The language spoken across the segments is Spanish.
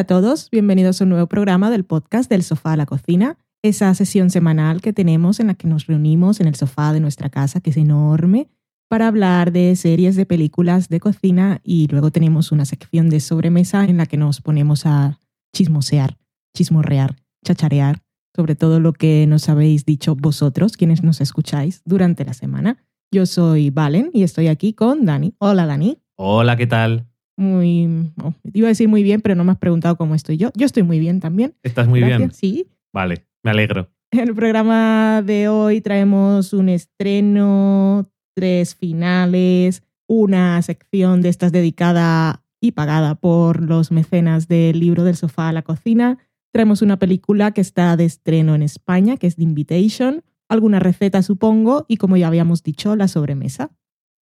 Hola a todos, bienvenidos a un nuevo programa del podcast del sofá a la cocina, esa sesión semanal que tenemos en la que nos reunimos en el sofá de nuestra casa, que es enorme, para hablar de series, de películas, de cocina y luego tenemos una sección de sobremesa en la que nos ponemos a chismosear, chismorrear, chacharear sobre todo lo que nos habéis dicho vosotros, quienes nos escucháis durante la semana. Yo soy Valen y estoy aquí con Dani. Hola Dani. Hola, ¿qué tal? Muy, oh, iba a decir muy bien, pero no me has preguntado cómo estoy yo. Yo estoy muy bien también. ¿Estás muy bien? Sí. Vale, me alegro. En el programa de hoy traemos un estreno, tres finales, una sección de estas dedicada y pagada por los mecenas del libro del sofá a la cocina. Traemos una película que está de estreno en España, que es The Invitation, alguna receta supongo, y como ya habíamos dicho, la sobremesa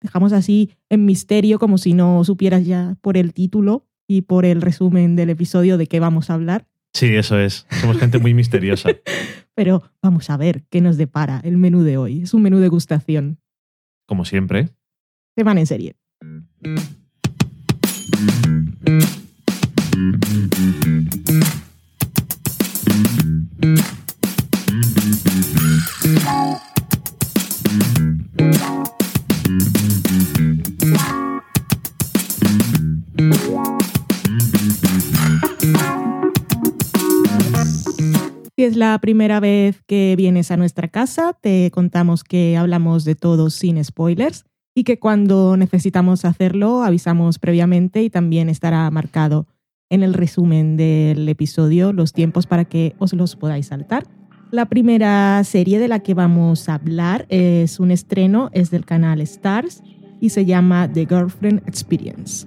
dejamos así en misterio como si no supieras ya por el título y por el resumen del episodio de qué vamos a hablar. Sí, eso es. Somos gente muy misteriosa. Pero vamos a ver qué nos depara el menú de hoy. Es un menú de gustación. Como siempre. van en serie. Es la primera vez que vienes a nuestra casa, te contamos que hablamos de todo sin spoilers y que cuando necesitamos hacerlo avisamos previamente y también estará marcado en el resumen del episodio los tiempos para que os los podáis saltar. La primera serie de la que vamos a hablar es un estreno, es del canal Stars y se llama The Girlfriend Experience.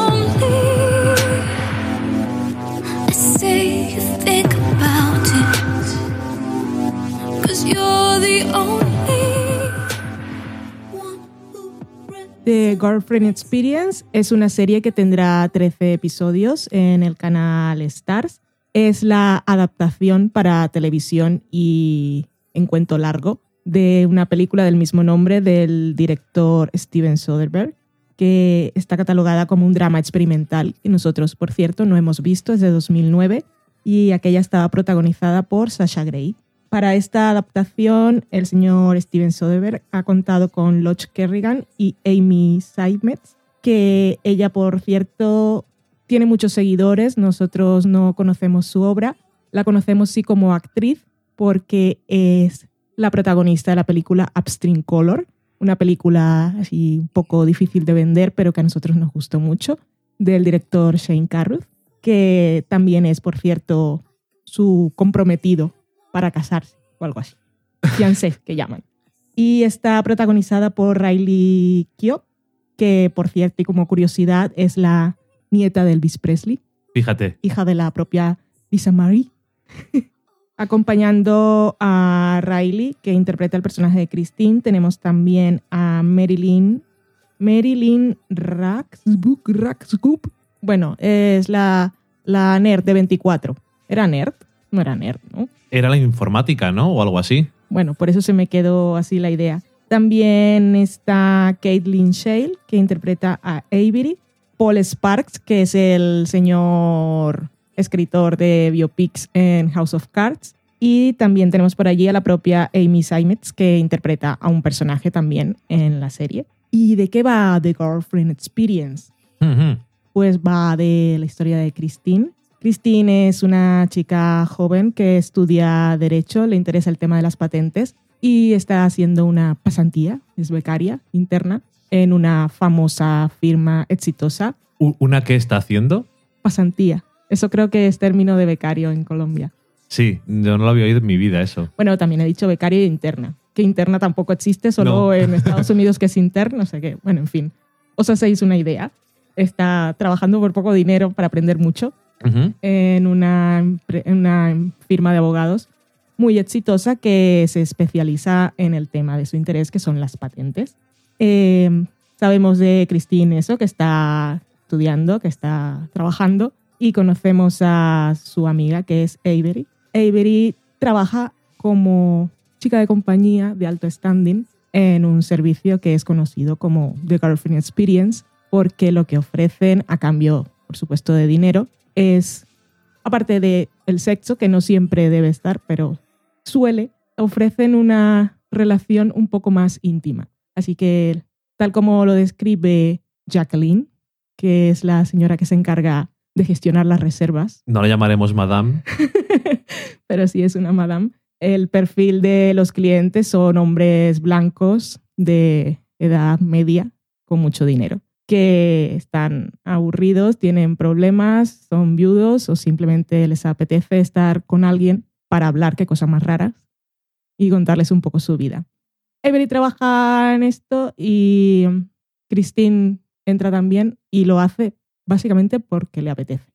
The Girlfriend Experience es una serie que tendrá 13 episodios en el canal Stars. Es la adaptación para televisión y en cuento largo de una película del mismo nombre del director Steven Soderbergh, que está catalogada como un drama experimental y nosotros, por cierto, no hemos visto, es de 2009 y aquella estaba protagonizada por Sasha Grey. Para esta adaptación, el señor Steven Soderbergh ha contado con Lodge Kerrigan y Amy Seimetz, que ella, por cierto, tiene muchos seguidores. Nosotros no conocemos su obra. La conocemos sí como actriz porque es la protagonista de la película Upstream Color, una película así un poco difícil de vender, pero que a nosotros nos gustó mucho, del director Shane Carruth, que también es, por cierto, su comprometido para casarse o algo así. Fiancé, que llaman. Y está protagonizada por Riley Keough, que por cierto y como curiosidad es la nieta de Elvis Presley. Fíjate. Hija de la propia Lisa Marie. Acompañando a Riley, que interpreta el personaje de Christine, tenemos también a Marilyn, Marilyn Raxbook, Raxgoop. Bueno, es la, la nerd de 24. ¿Era nerd? No era nerd, ¿no? Era la informática, ¿no? O algo así. Bueno, por eso se me quedó así la idea. También está Caitlin Shale, que interpreta a Avery. Paul Sparks, que es el señor escritor de biopics en House of Cards. Y también tenemos por allí a la propia Amy Seimetz, que interpreta a un personaje también en la serie. ¿Y de qué va The Girlfriend Experience? Pues va de la historia de Christine, Christine es una chica joven que estudia Derecho, le interesa el tema de las patentes y está haciendo una pasantía, es becaria interna, en una famosa firma exitosa. ¿Una qué está haciendo? Pasantía. Eso creo que es término de becario en Colombia. Sí, yo no lo había oído en mi vida eso. Bueno, también he dicho becario e interna, que interna tampoco existe, solo en Estados Unidos que es interno, no sé qué. Bueno, en fin, os hacéis una idea. Está trabajando por poco dinero para aprender mucho en, una, una, firma de abogados muy exitosa que se especializa en el tema de su interés, que son las patentes. Em, Sabemos de Christine eso, que está estudiando, que está trabajando, y conocemos a su amiga, que es Avery. Avery trabaja como chica de compañía de alto standing en un servicio que es conocido como The Girlfriend Experience, porque lo que ofrecen a cambio, por supuesto, de dinero es, aparte de el sexo, que no siempre debe estar, pero suele, ofrecen una relación un poco más íntima. Así que, tal como lo describe Jacqueline, que es la señora que se encarga de gestionar las reservas. No la llamaremos Madame. pero sí es una Madame. El perfil de los clientes son hombres blancos de edad media con mucho dinero que están aburridos, tienen problemas, son viudos o simplemente les apetece estar con alguien para hablar, qué cosas más raras, y contarles un poco su vida. Avery trabaja en esto y Christine entra también y lo hace básicamente porque le apetece.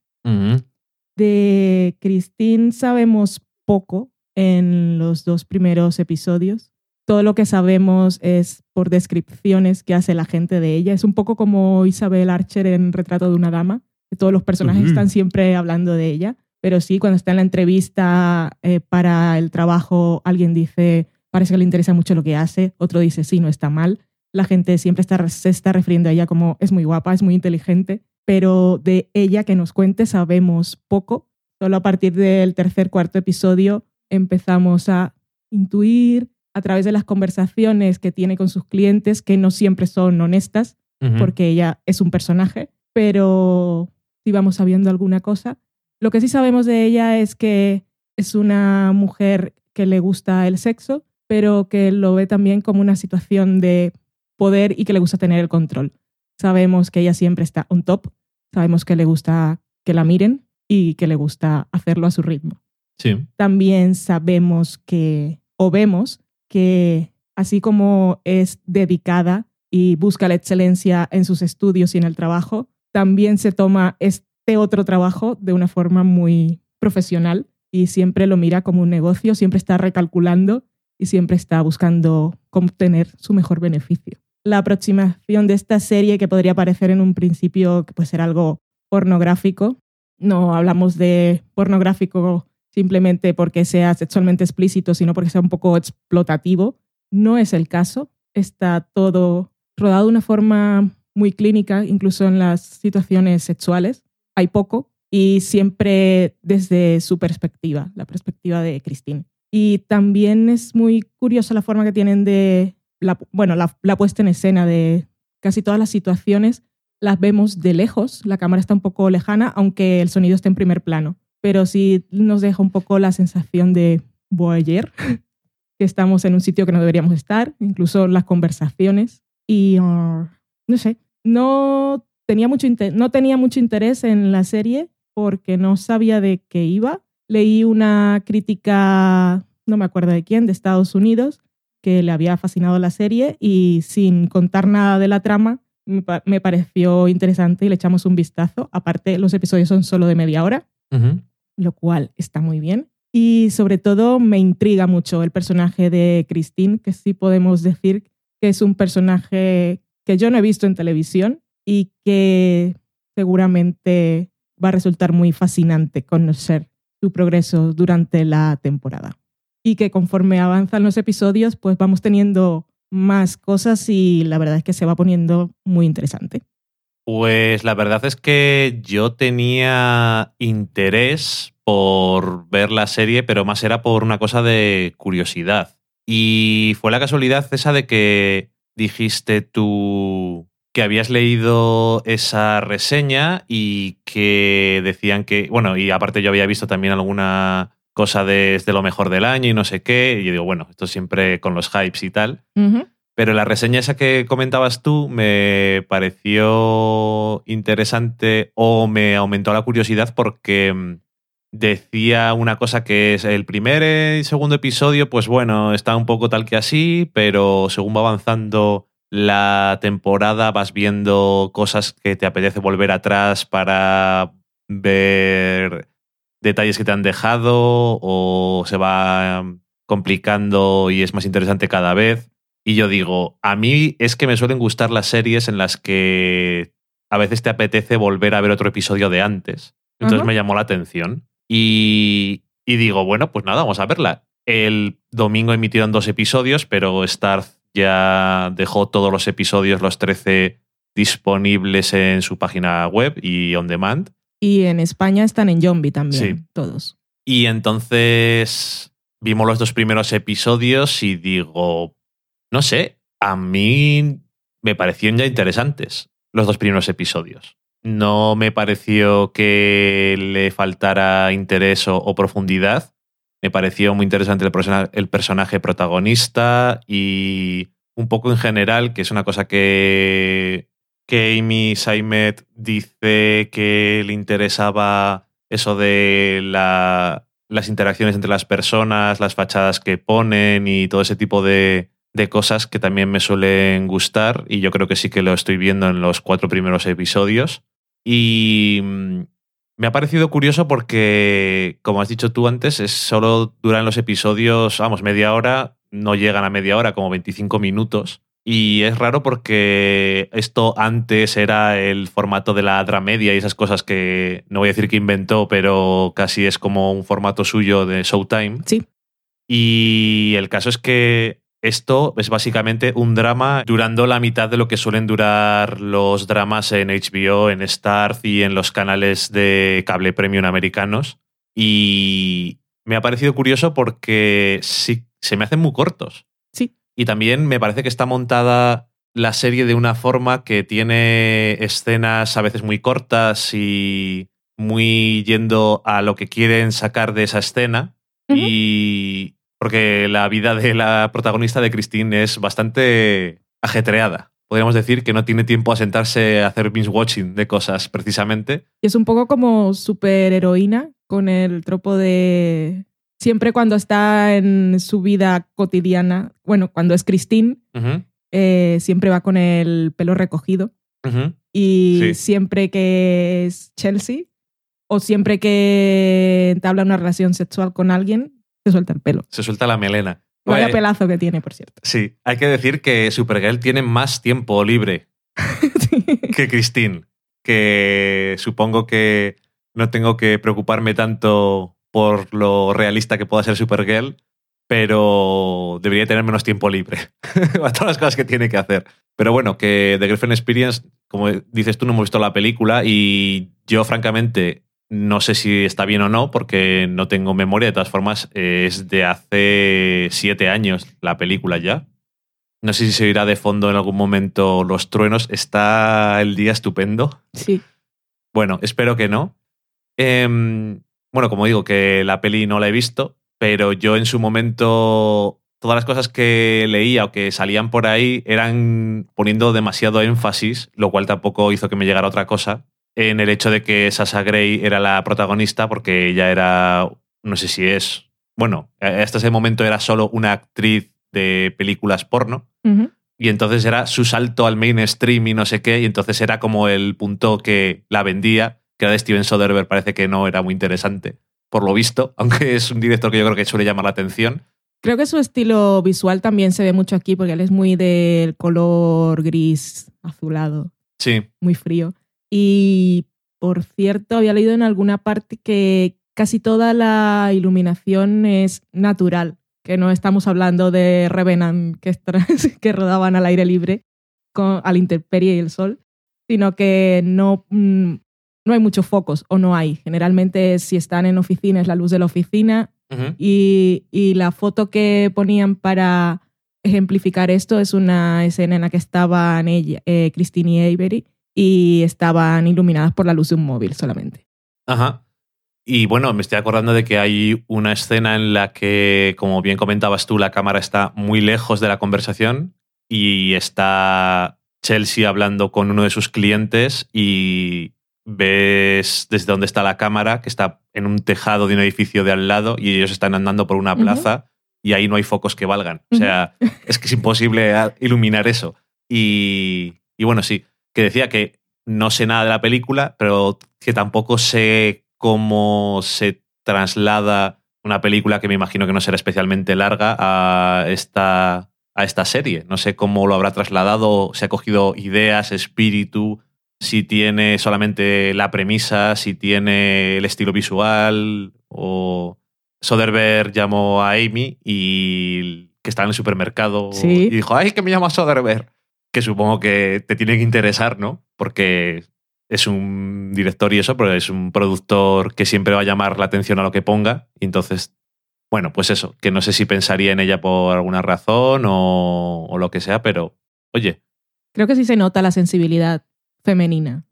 De Christine sabemos poco en los dos primeros episodios. Todo lo que sabemos es por descripciones que hace la gente de ella. Es un poco como Isabel Archer en Retrato de una Dama, que todos los personajes están siempre hablando de ella. Pero sí, cuando está en la entrevista eh, para el trabajo, alguien dice, parece que le interesa mucho lo que hace, otro dice, sí, no está mal la gente siempre está, se está refiriendo a ella como es muy guapa, es muy inteligente, pero de ella que nos cuente sabemos poco. Solo a partir del tercer, cuarto episodio empezamos a intuir a través de las conversaciones que tiene con sus clientes, que no siempre son honestas, porque ella es un personaje, pero si vamos sabiendo alguna cosa. Lo que sí sabemos de ella es que es una mujer que le gusta el sexo, pero que lo ve también como una situación de poder y que le gusta tener el control. Sabemos que ella siempre está on top, sabemos que le gusta que la miren y que le gusta hacerlo a su ritmo. Sí. También sabemos que, o vemos que así como es dedicada y busca la excelencia en sus estudios y en el trabajo, también se toma este otro trabajo de una forma muy profesional y siempre lo mira como un negocio, siempre está recalculando y siempre está buscando obtener su mejor beneficio la aproximación de esta serie que podría parecer en un principio que puede ser algo pornográfico. No hablamos de pornográfico simplemente porque sea sexualmente explícito, sino porque sea un poco explotativo. No es el caso. Está todo rodado de una forma muy clínica, incluso en las situaciones sexuales. Hay poco y siempre desde su perspectiva, la perspectiva de Christine. Y también es muy curiosa la forma que tienen de la, bueno, la, puesta en escena de casi todas las situaciones las vemos de lejos, la cámara está un poco lejana, aunque el sonido esté en primer plano, pero sí nos deja un poco la sensación de voyeur, que estamos en un sitio que no deberíamos estar, incluso las conversaciones. Y uh, no sé, no tenía, mucho no tenía mucho interés en la serie porque no sabía de qué iba. Leí una crítica, no me acuerdo de quién, de Estados Unidos, que le había fascinado la serie y sin contar nada de la trama, me, pareció interesante y le echamos un vistazo. Aparte, los episodios son solo de media hora, lo cual está muy bien. Y sobre todo me intriga mucho el personaje de Christine, que sí podemos decir que es un personaje que yo no he visto en televisión y que seguramente va a resultar muy fascinante conocer su progreso durante la temporada y que conforme avanzan los episodios, pues vamos teniendo más cosas y la verdad es que se va poniendo muy interesante. Pues la verdad es que yo tenía interés por ver la serie, pero más era por una cosa de curiosidad. Y fue la casualidad esa de que dijiste tú que habías leído esa reseña y que decían que, bueno, y aparte yo había visto también alguna cosa de, lo mejor del año y no sé qué. Y yo digo, bueno, esto siempre con los hypes y tal. Pero la reseña esa que comentabas tú me pareció interesante o me aumentó la curiosidad porque mm, decía una cosa que es el primer y segundo episodio, pues bueno, está un poco tal que así, pero según va avanzando la temporada vas viendo cosas que te apetece volver atrás para ver detalles que te han dejado o se va complicando y es más interesante cada vez. Y yo digo, a mí es que me suelen gustar las series en las que a veces te apetece volver a ver otro episodio de antes. Entonces me llamó la atención. Y, y digo, bueno, pues nada, vamos a verla. El domingo emitieron dos episodios, pero Starz ya dejó todos los episodios, los 13, disponibles en su página web y on demand. Y en España están en Zombie también, Sí. todos. Y entonces vimos los dos primeros episodios y digo, no sé, a mí me parecieron ya interesantes los dos primeros episodios. No me pareció que le faltara interés o, profundidad. Me pareció muy interesante el, persona- el personaje protagonista y un poco en general, que es una cosa que, que Amy Saimet dice que le interesaba eso de la- las interacciones entre las personas, las fachadas que ponen y todo ese tipo de, de cosas que también me suelen gustar y yo creo que sí que lo estoy viendo en los cuatro primeros episodios. Y mm, me ha parecido curioso porque, como has dicho tú antes, es solo duran los episodios, vamos, media hora, no llegan a media hora, como 25 minutos. Y es raro porque esto antes era el formato de la dramedia y esas cosas que no voy a decir que inventó, pero casi es como un formato suyo de Showtime. Sí. Y el caso es que esto es básicamente un drama durando la mitad de lo que suelen durar los dramas en HBO, en Starz y en los canales de cable premium americanos. Y me ha parecido curioso porque sí, se me hacen muy cortos. Sí. Y también me parece que está montada la serie de una forma que tiene escenas a veces muy cortas y muy yendo a lo que quieren sacar de esa escena. Y porque la vida de la protagonista de Christine es bastante ajetreada. Podríamos decir que no tiene tiempo a sentarse a hacer binge watching de cosas, precisamente. Y es un poco como superheroína con el tropo de siempre cuando está en su vida cotidiana, bueno, cuando es Christine, eh, siempre va con el pelo recogido. Y Sí. siempre que es Chelsea o siempre que entabla una relación sexual con alguien, se suelta el pelo. Se suelta la melena. Vaya pelazo que tiene, por cierto. Sí, hay que decir que Supergirl tiene más tiempo libre que Christine, que supongo que no tengo que preocuparme tanto por lo realista que pueda ser Supergirl, pero debería tener menos tiempo libre para todas las cosas que tiene que hacer. Pero bueno, que The Girlfriend Experience, como dices tú, no hemos visto la película y yo francamente no sé si está bien o no porque no tengo memoria. De todas formas, eh, es de hace siete años la película ya. No sé si se oirá de fondo en algún momento los truenos. Está el día estupendo. sí. Bueno, espero que no. Em, bueno, como digo, que la peli no la he visto, pero yo en su momento todas las cosas que leía o que salían por ahí eran poniendo demasiado énfasis, lo cual tampoco hizo que me llegara otra cosa, en el hecho de que Sasha Grey era la protagonista porque ella era, no sé si es, bueno, hasta ese momento era solo una actriz de películas porno. Y entonces era su salto al mainstream y no sé qué, y entonces era como el punto que la vendía, que era de Steven Soderbergh, parece que no era muy interesante, por lo visto, aunque es un director que yo creo que suele llamar la atención. Creo que su estilo visual también se ve mucho aquí porque él es muy del color gris azulado, Sí, muy frío. Y por cierto, había leído en alguna parte que casi toda la iluminación es natural, que no estamos hablando de Revenant que, que rodaban al aire libre con, a la intemperie y el sol, sino que no, mm, no hay muchos focos o no hay. Generalmente si están en oficina es la luz de la oficina y la foto que ponían para ejemplificar esto es una escena en la que estaban ella, eh, Christine y Avery y estaban iluminadas por la luz de un móvil solamente. Ajá. Y bueno, me estoy acordando de que hay una escena en la que, como bien comentabas tú, la cámara está muy lejos de la conversación y está Chelsea hablando con uno de sus clientes y ves desde dónde está la cámara, que está en un tejado de un edificio de al lado y ellos están andando por una plaza y ahí no hay focos que valgan. O sea, es que es imposible iluminar eso. Y, y bueno, sí, que decía que no sé nada de la película, pero que tampoco sé cómo se traslada una película que me imagino que no será especialmente larga a esta, a esta serie. No sé cómo lo habrá trasladado, si ha cogido ideas, espíritu, si tiene solamente la premisa, si tiene el estilo visual o Soderbergh llamó a Amy y que estaba en el supermercado Sí. y dijo, ay, que me llama Soderbergh. Que supongo que te tiene que interesar, ¿no? Porque es un director y eso, pero es un productor que siempre va a llamar la atención a lo que ponga. Y entonces, bueno, pues eso, que no sé si pensaría en ella por alguna razón o, o lo que sea, pero oye. Creo que sí se nota la sensibilidad femenina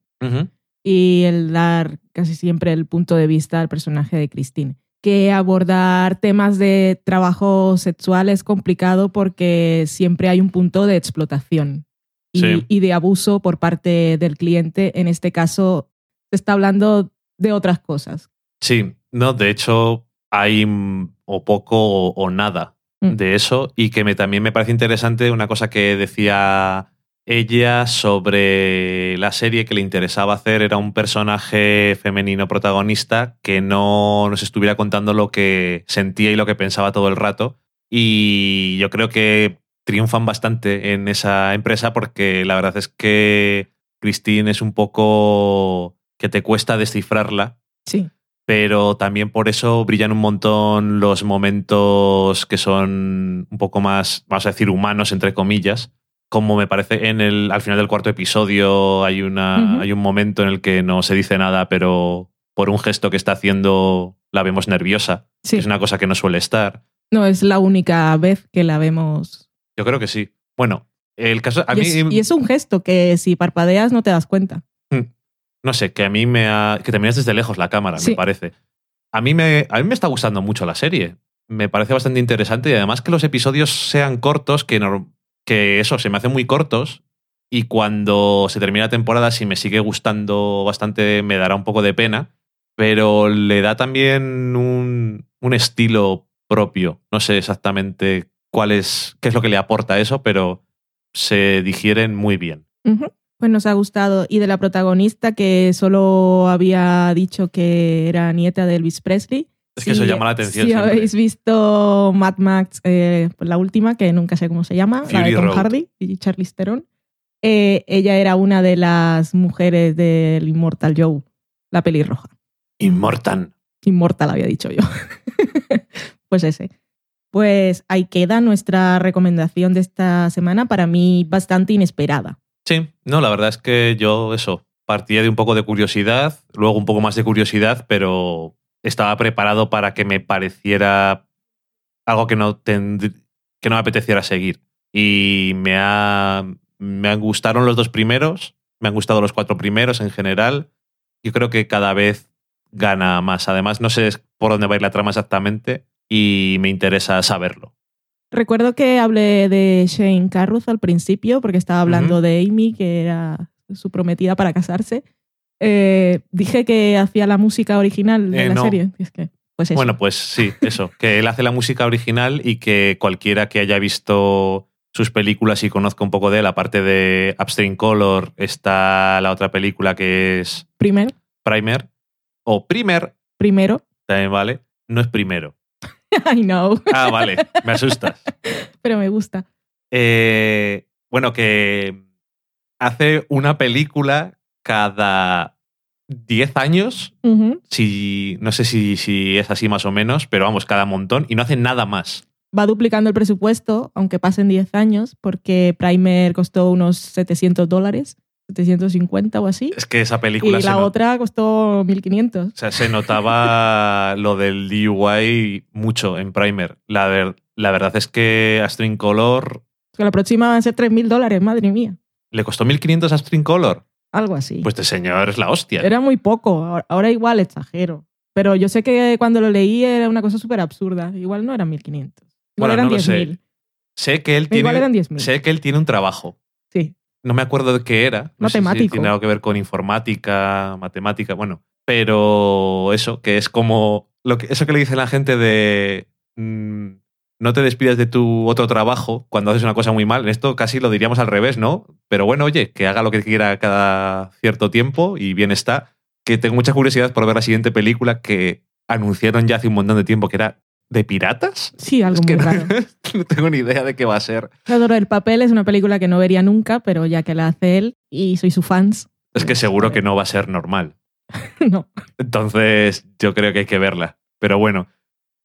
y el dar casi siempre el punto de vista al personaje de Christine. Que abordar temas de trabajo sexual es complicado porque siempre hay un punto de explotación y, Sí. y de abuso por parte del cliente. En este caso, se está hablando de otras cosas. Sí, no, de hecho hay o poco o, o nada Mm. de eso y que me, también me parece interesante una cosa que decía ella sobre la serie que le interesaba hacer era un personaje femenino protagonista que no nos estuviera contando lo que sentía y lo que pensaba todo el rato y yo creo que triunfan bastante en esa empresa porque la verdad es que Christine es un poco que te cuesta descifrarla Sí. pero también por eso brillan un montón los momentos que son un poco más, vamos a decir, humanos, entre comillas. Como me parece en el, al final del cuarto episodio hay, una, hay un momento en el que no se dice nada, pero por un gesto que está haciendo la vemos nerviosa. Sí. que Es una cosa que no suele estar. No es la única vez que la vemos. Yo creo que sí. Bueno, el caso. A y, mí, es, y es un gesto que si parpadeas no te das cuenta. no sé, que a mí me ha. que te miras desde lejos la cámara, Sí. me parece. A mí me, a mí me está gustando mucho la serie. Me parece bastante interesante y además que los episodios sean cortos, que, que eso, se me hacen muy cortos. Y cuando se termina la temporada, si me sigue gustando bastante, me dará un poco de pena. Pero le da también un, un estilo propio. No sé exactamente cuál es, qué es lo que le aporta eso, pero se digieren muy bien. Pues nos ha gustado. Y de la protagonista que solo había dicho que era nieta de Elvis Presley. Es que eso llama la atención Si siempre. habéis visto Mad Max, eh, la última, que nunca sé cómo se llama, la Fury de Tom Road. Hardy y Charlize Theron, eh, ella era una de las mujeres del Immortal Joe, la pelirroja. Immortan. Inmortal había dicho yo. pues ese. Pues ahí queda nuestra recomendación de esta semana, para mí bastante inesperada. Sí, no, la verdad es que yo eso, partía de un poco de curiosidad, luego un poco más de curiosidad, pero estaba preparado para que me pareciera algo que no, tendr- que no me apeteciera seguir. Y me, ha, me han gustaron los dos primeros, me han gustado los cuatro primeros en general. Yo creo que cada vez gana más. Además, no sé por dónde va a ir la trama exactamente y me interesa saberlo. Recuerdo que hablé de Shane Carruth al principio, porque estaba hablando de Amy, que era su prometida para casarse. Eh, dije que hacía la música original de Eh, la no. serie. Y Es que, pues eso. Bueno, pues sí, eso, que él hace la música original y que cualquiera que haya visto sus películas y conozca un poco de él, aparte de Upstream Color, está la otra película que es Primer, Primer, o Primer, primero. también vale, no es primero. I know, Ah, vale, me asustas. pero me gusta. Eh, bueno, que hace una película cada 10 años, si, no sé si, si es así más o menos, pero vamos, cada montón, y no hace nada más. Va duplicando el presupuesto, aunque pasen 10 años, porque Primer costó unos 700 dólares, 750 o así. Es que esa Y película se, la no- otra costó 1500. o sea, se notaba lo del DUI mucho en Primer. La, ver- la verdad es que a String Color Que la próxima van a ser 3.000 dólares, madre mía. le costó 1500 a String Color. Algo así. Pues este señor es la hostia. Era muy poco, ahora, igual exagero. Pero yo sé que cuando lo leí era una cosa súper absurda. Igual no eran 1500. Igual Bueno, eran no lo sé. 10.000. Sé que él Igual eran tiene, 10.000. sé que él tiene un trabajo. No me acuerdo de qué era. No sé si tiene algo que ver con informática, matemática, bueno. Pero eso, que es como. Lo que, eso que le dice la gente de. mm, no te despidas de tu otro trabajo cuando haces una cosa muy mal. En esto casi lo diríamos al revés, ¿no? Pero bueno, oye, que haga lo que quiera cada cierto tiempo y bien está. Que tengo mucha curiosidad por ver la siguiente película que anunciaron ya hace un montón de tiempo que era ¿De piratas? Sí, algo Es que muy no- raro. no tengo ni idea de qué va a ser. Adoro el papel, es una película que no vería nunca, pero ya que la hace él y soy su fans. Es que pues, seguro a que no va a ser normal. no. Entonces, yo creo que hay que verla. Pero bueno,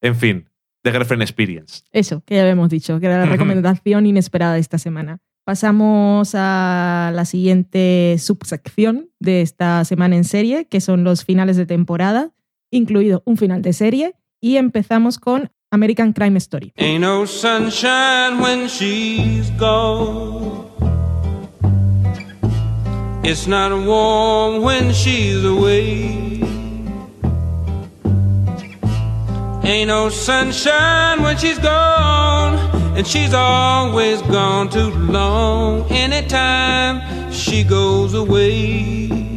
en fin, The Girlfriend Experience. Eso, que ya habíamos dicho, que era la recomendación inesperada de esta semana. Pasamos a la siguiente subsección de esta semana en serie, que son los finales de temporada, incluido un final de serie, y empezamos con American Crime Story. Ain't no sunshine when she's gone. It's not warm when she's away. Ain't no sunshine when she's gone. And she's always gone too long. Anytime she goes away.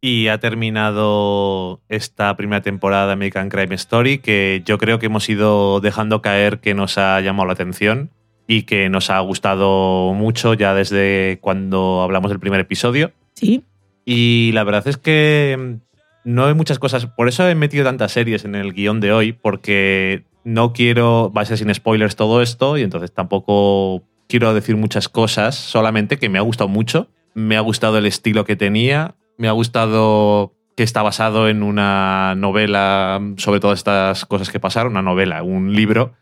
Y ha terminado esta primera temporada de American Crime Story, que yo creo que hemos ido dejando caer que nos ha llamado la atención y que nos ha gustado mucho ya desde cuando hablamos del primer episodio. Sí, Y la verdad es que no hay muchas cosas. Por eso he metido tantas series en el guion de hoy, porque no quiero, va a ser sin spoilers todo esto, y entonces tampoco quiero decir muchas cosas, solamente que me ha gustado mucho. Me ha gustado el estilo que tenía, me ha gustado que está basado en una novela sobre todas estas cosas que pasaron, una novela, un libro.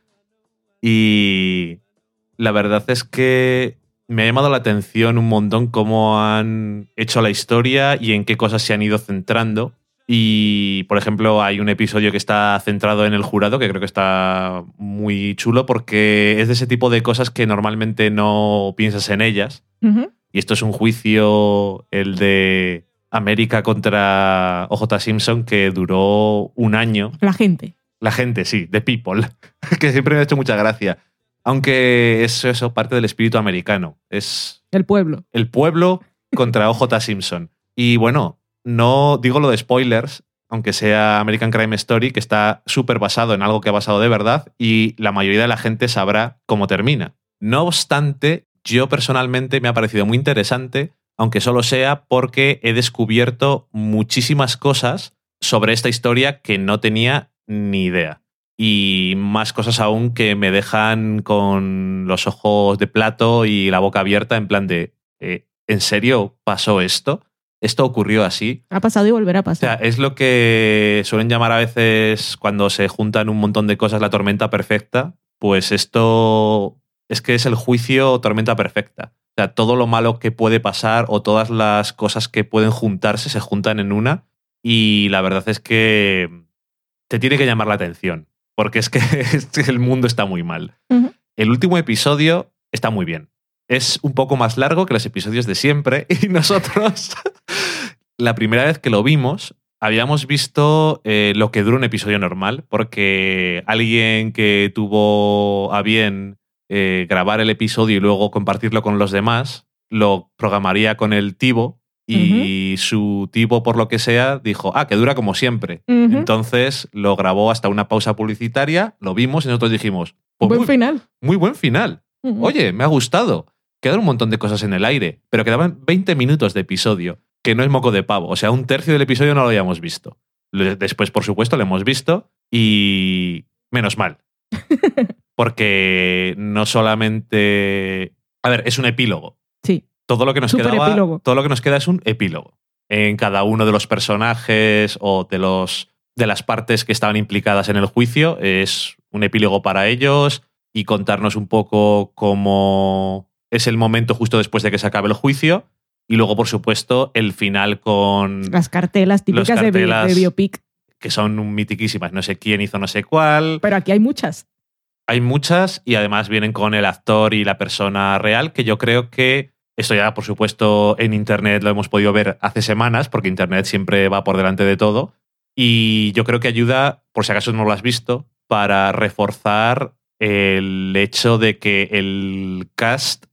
Y la verdad es que me ha llamado la atención un montón cómo han hecho la historia y en qué cosas se han ido centrando. Y, por ejemplo, hay un episodio que está centrado en el jurado, que creo que está muy chulo, porque es de ese tipo de cosas que normalmente no piensas en ellas. Y esto es un juicio, el de América contra OJ Simpson, que duró un año. la gente. La gente, sí, The People, que siempre me ha hecho mucha gracia. Aunque es eso, parte del espíritu americano. Es El pueblo. el pueblo contra OJ Simpson. Y bueno, no digo lo de spoilers, aunque sea American Crime Story, que está súper basado en algo que ha basado de verdad y la mayoría de la gente sabrá cómo termina. No obstante, yo personalmente me ha parecido muy interesante, aunque solo sea porque he descubierto muchísimas cosas sobre esta historia que no tenía ni idea. Y más cosas aún que me dejan con los ojos de plato y la boca abierta en plan de, eh, ¿en serio pasó esto? ¿Esto ocurrió así? Ha pasado y volverá a O sea, pasar. es lo que suelen llamar a veces cuando se juntan un montón de cosas la tormenta perfecta. Pues esto es que es el juicio tormenta perfecta. O sea, todo lo malo que puede pasar o todas las cosas que pueden juntarse se juntan en una. Y la verdad es que te tiene que llamar la atención. Porque es que, el mundo está muy mal. El último episodio está muy bien. Es un poco más largo que los episodios de siempre y nosotros, la primera vez que lo vimos, habíamos visto eh, lo que dura un episodio normal, porque alguien que tuvo a bien eh, grabar el episodio y luego compartirlo con los demás, lo programaría con el Tivo y su Tivo, por lo que sea, dijo, ah, que dura como siempre. Entonces lo grabó hasta una pausa publicitaria, lo vimos y nosotros dijimos, pues Buen muy, final. muy buen final. Oye, me ha gustado. Quedaron un montón de cosas en el aire, pero quedaban 20 minutos de episodio, que no es moco de pavo. O sea, un tercio del episodio no lo habíamos visto. Después, por supuesto, lo hemos visto y menos mal. Porque no solamente... A ver, es un epílogo. Sí. Todo lo que nos quedaba, todo lo que nos queda es un epílogo. En cada uno de los personajes o de los de las partes que estaban implicadas en el juicio es un epílogo para ellos y contarnos un poco cómo es el momento justo después de que se acabe el juicio y luego por supuesto el final con Las cartelas típicas de bi- cartelas. de, biopic. que son mitiquísimas, no sé quién hizo no sé cuál. Pero aquí hay muchas. Hay muchas y además vienen con el actor y la persona real, que yo creo que esto ya, por supuesto, en Internet lo hemos podido ver hace semanas, porque Internet siempre va por delante de todo. Y yo creo que ayuda, por si acaso no lo has visto, para reforzar el hecho de que el cast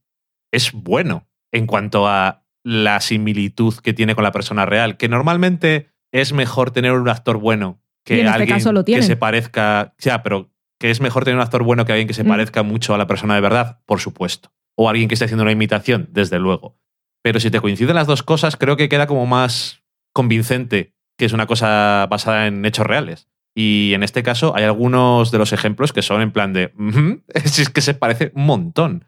es bueno en cuanto a la similitud que tiene con la persona real, que normalmente es mejor tener un actor bueno que este alguien que se parezca, ya, pero que es mejor tener un actor bueno que alguien que se Mm. parezca mucho a la persona de verdad, por supuesto. O alguien que esté haciendo una imitación, desde luego. Pero si te coinciden las dos cosas, creo que queda como más convincente que es una cosa basada en hechos reales. Y en este caso hay algunos de los ejemplos que son en plan de, "Ujú, si es que se parece un montón.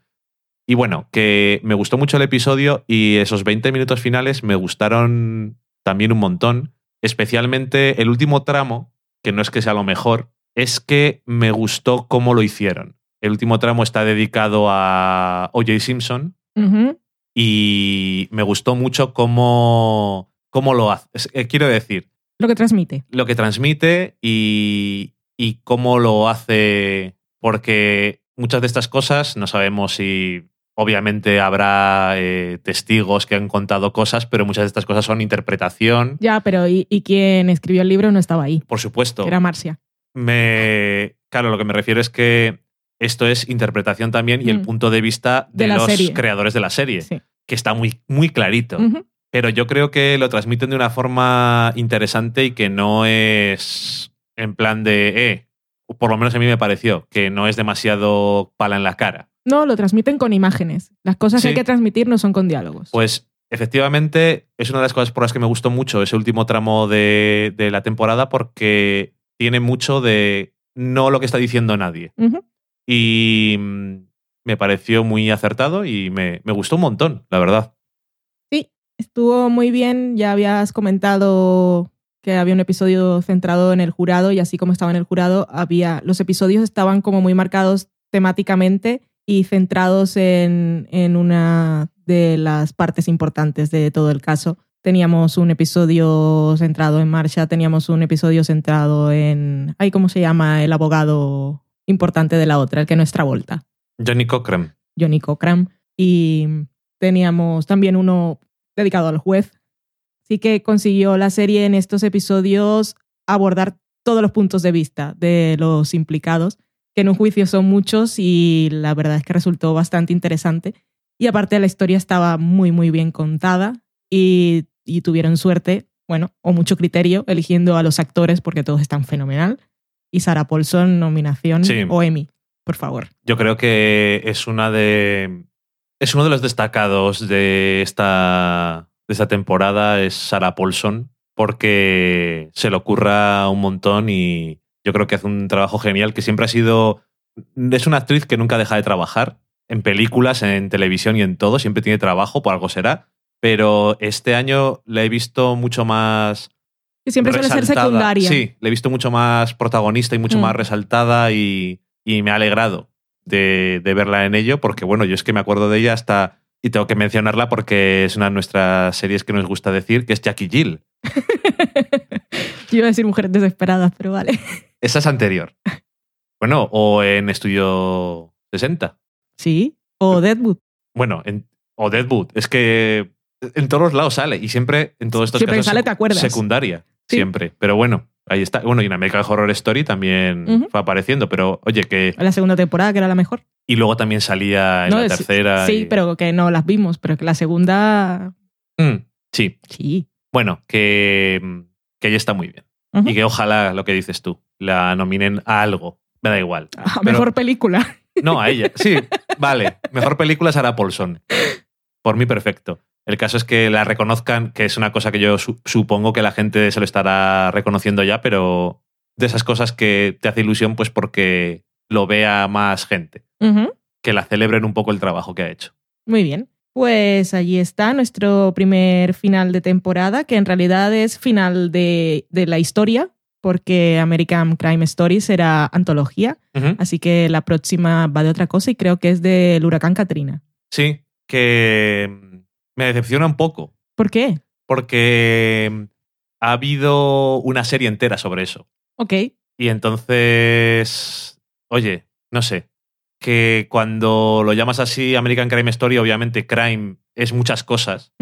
Y bueno, que me gustó mucho el episodio y esos 20 minutos finales me gustaron también un montón, especialmente el último tramo, que no es que sea lo mejor, es que me gustó cómo lo hicieron. El último tramo está dedicado a O.J. Simpson y me gustó mucho cómo, cómo lo hace. Eh, Quiero decir, Lo que transmite. lo que transmite y, y cómo lo hace, porque muchas de estas cosas no sabemos si obviamente habrá eh, testigos que han contado cosas, pero muchas de estas cosas son interpretación, Ya, pero ¿y, y quien escribió el libro no estaba ahí? por supuesto. Era Marcia. Me, claro, lo que me refiero es que esto es interpretación también y el Mm. punto de vista de, los serie. creadores de la serie, Sí. que está muy, muy clarito. Pero yo creo que lo transmiten de una forma interesante y que no es en plan de, eh, por lo menos a mí me pareció, que no es demasiado pala en la cara. No, lo transmiten con imágenes. Las cosas que hay que transmitir no son con diálogos. Pues efectivamente es una de las cosas por las que me gustó mucho ese último tramo de, de la temporada porque tiene mucho de no lo que está diciendo nadie. Y mm, me pareció muy acertado y me, me gustó un montón, la verdad. Sí, estuvo muy bien. Ya habías comentado que había un episodio centrado en el jurado y así como estaba en el jurado, había los episodios estaban como muy marcados temáticamente y centrados en, en una de las partes importantes de todo el caso. Teníamos un episodio centrado en Marcia, teníamos un episodio centrado en, ay, ¿cómo se llama? El abogado importante de la otra, el que no es Travolta. Johnny Cochran. Johnny Cochran. Y teníamos también uno dedicado al juez. Así que consiguió la serie en estos episodios abordar todos los puntos de vista de los implicados, que en un juicio son muchos y la verdad es que resultó bastante interesante. Y aparte la historia estaba muy, muy bien contada y, y tuvieron suerte, bueno, o mucho criterio eligiendo a los actores porque todos están fenomenal. Y Sarah Paulson, nominación Sí. o Emmy, por favor. Yo creo que es una de. Es uno de los destacados de esta, de esta temporada, es Sarah Paulson, porque se le ocurra un montón y yo creo que hace un trabajo genial, que siempre ha sido. Es una actriz que nunca deja de trabajar en películas, en televisión y en todo, siempre tiene trabajo, por algo será. Pero este año la he visto mucho más Que siempre suele ser resaltada. secundaria. Sí, le he visto mucho más protagonista y mucho Mm. más resaltada y, y me ha alegrado de, de verla en ello porque, bueno, yo es que me acuerdo de ella hasta, y tengo que mencionarla porque es una de nuestras series que nos gusta decir, que es Jackie Jill. Yo iba a decir mujeres desesperadas, pero vale. Esa es anterior. Bueno, o en Estudio 60. Sí. O Deadwood. Bueno, en, o Deadwood. Es que en todos los lados sale y siempre en todos estos Siempre casos sale secu- te acuerdas. secundaria. Sí. Siempre. Pero bueno, ahí está. Bueno, y en American Horror Story también fue apareciendo, pero oye, que La segunda temporada, que era la mejor. Y luego también salía en No, la es- tercera. Sí, y- pero que no las vimos, pero que la segunda. Mm, sí. Sí. Bueno, que, que ella está muy bien. Y que ojalá, lo que dices tú, la nominen a algo. Me da igual. Ah, Pero- mejor película. No, a ella. Sí, vale. Mejor película Sarah Paulson. Por mí, perfecto. El caso es que la reconozcan, que es una cosa que yo su- supongo que la gente se lo estará reconociendo ya, pero de esas cosas que te hace ilusión, pues porque lo vea más gente. Que la celebren un poco el trabajo que ha hecho. Muy bien. Pues allí está nuestro primer final de temporada, que en realidad es final de, de la historia, porque American Crime Stories era antología, así que la próxima va de otra cosa y creo que es del huracán Katrina. Sí, que me decepciona un poco, ¿Por qué? porque mm, ha habido una serie entera sobre eso. Ok. Y entonces, oye, no sé, que cuando lo llamas así American Crime Story, obviamente crime es muchas cosas,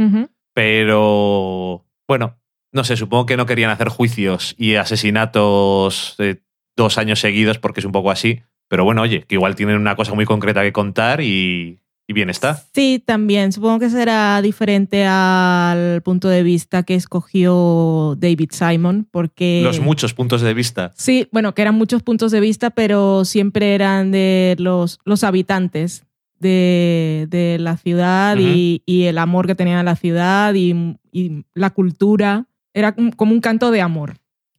pero bueno, no sé, supongo que no querían hacer juicios y asesinatos de dos años seguidos porque es un poco así, pero bueno, oye, que igual tienen una cosa muy concreta que contar y, y bien está. Sí, también. Supongo que será diferente al punto de vista que escogió David Simon, porque... Los muchos puntos de vista. Sí, bueno, que eran muchos puntos de vista, pero siempre eran de los, los habitantes de, de la ciudad y, y el amor que tenían a la ciudad y, y la cultura. Era como un canto de amor.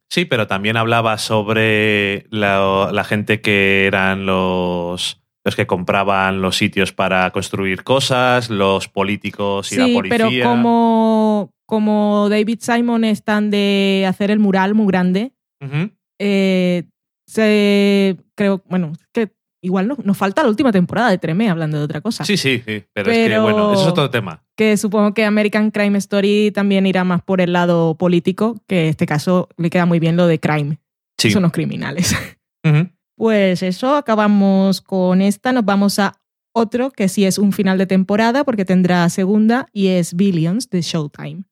Sí, pero también hablaba sobre la, la gente que eran los, los que compraban los sitios para construir cosas, los políticos y la Sí, policía. pero como, como David Simon es tan de hacer el mural muy grande, eh, se, creo, bueno, que igual no, nos falta la última temporada de Tremé hablando de otra cosa. Sí, sí, sí. Pero, es que, bueno, eso es otro tema. Que supongo que American Crime Story también irá más por el lado político, que en este caso le queda muy bien lo de crime. Sí. Son los criminales. Ujú. Pues eso, acabamos con esta. Nos vamos a otro que sí es un final de temporada porque tendrá segunda y es Billions de Showtime.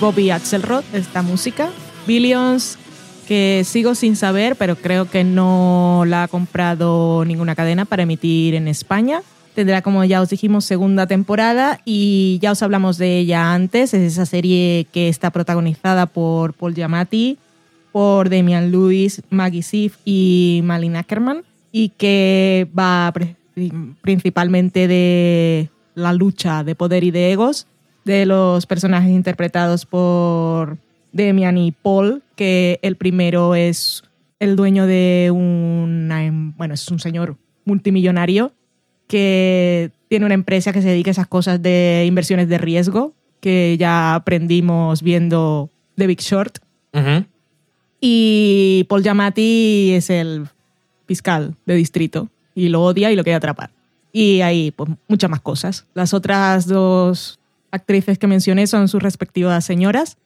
Bobby Axelrod esta música. Billions, que sigo sin saber, pero creo que no la ha comprado ninguna cadena para emitir en España. Tendrá, como ya os dijimos, segunda temporada y ya os hablamos de ella antes. Es esa serie que está protagonizada por Paul Giamatti, por Damian Lewis, Maggie Siff y Malin Ackerman y que va principalmente de la lucha de poder y de egos de los personajes interpretados por Demian y Paul, que el primero es el dueño de una, em- bueno, es un señor multimillonario que tiene una empresa que se dedica a esas cosas de inversiones de riesgo, que ya aprendimos viendo The Big Short. Y Paul Giamatti es el fiscal de distrito y lo odia y lo quiere atrapar. Y hay pues, muchas más cosas. Las otras dos actrices que mencioné son sus respectivas señoras,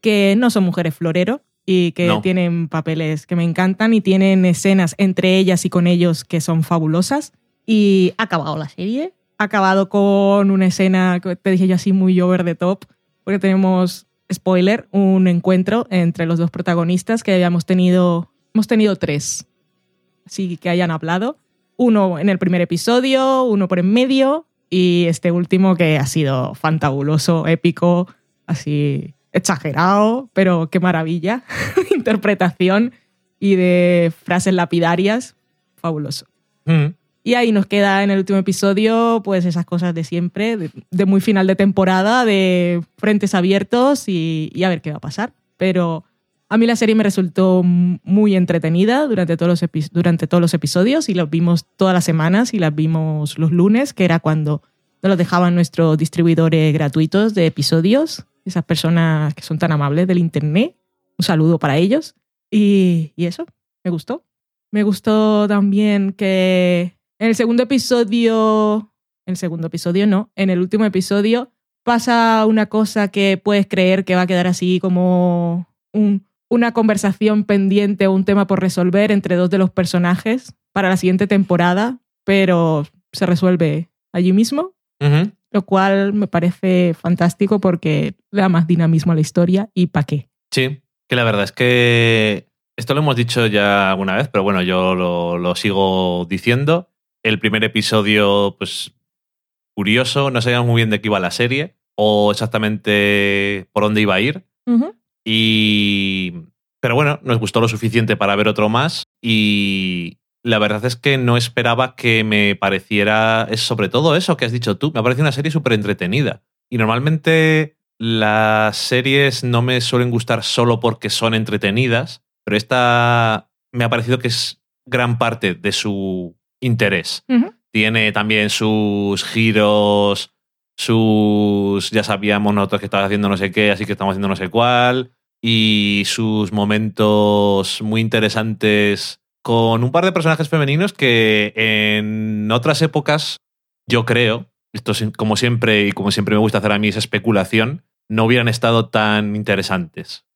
que no son mujeres florero y que No. tienen papeles que me encantan y tienen escenas entre ellas y con ellos que son fabulosas. Y ha acabado la serie. Ha acabado con una escena que te dije yo así muy over the top, porque tenemos, spoiler, un encuentro entre los dos protagonistas que habíamos tenido, hemos tenido tres, así que hayan hablado. Uno en el primer episodio, uno por en medio y este último que ha sido fantabuloso, épico, así exagerado, pero qué maravilla. Interpretación y de frases lapidarias, fabuloso. Ujú. Y ahí nos queda en el último episodio, pues esas cosas de siempre, de, de muy final de temporada, de frentes abiertos y, y a ver qué va a pasar. Pero a mí la serie me resultó muy entretenida durante todos, los durante todos los episodios y los vimos todas las semanas y las vimos los lunes, que era cuando nos los dejaban nuestros distribuidores gratuitos de episodios, esas personas que son tan amables del Internet. Un saludo para ellos. Y, y eso, me gustó. Me gustó también que en el segundo episodio, en el segundo episodio no, en el último episodio pasa una cosa que puedes creer que va a quedar así como un- una conversación pendiente o un tema por resolver entre dos de los personajes para la siguiente temporada, pero se resuelve allí mismo, lo cual me parece fantástico porque le da más dinamismo a la historia y para qué. Sí, que la verdad es que esto lo hemos dicho ya alguna vez, pero bueno, yo lo, lo sigo diciendo. El primer episodio, pues, curioso, no sabíamos muy bien de qué iba la serie o exactamente por dónde iba a ir. Y. Pero bueno, nos gustó lo suficiente para ver otro más. Y la verdad es que no esperaba que me pareciera. Es sobre todo eso que has dicho tú. Me ha parecido una serie súper entretenida. Y normalmente las series no me suelen gustar solo porque son entretenidas. Pero esta me ha parecido que es gran parte de su interés. Tiene también sus giros, sus. Ya sabíamos nosotros que estabas haciendo no sé qué, así que estamos haciendo no sé cuál. Y sus momentos muy interesantes con un par de personajes femeninos que en otras épocas, yo creo, esto es como siempre y como siempre me gusta hacer a mí esa especulación, no hubieran estado tan interesantes.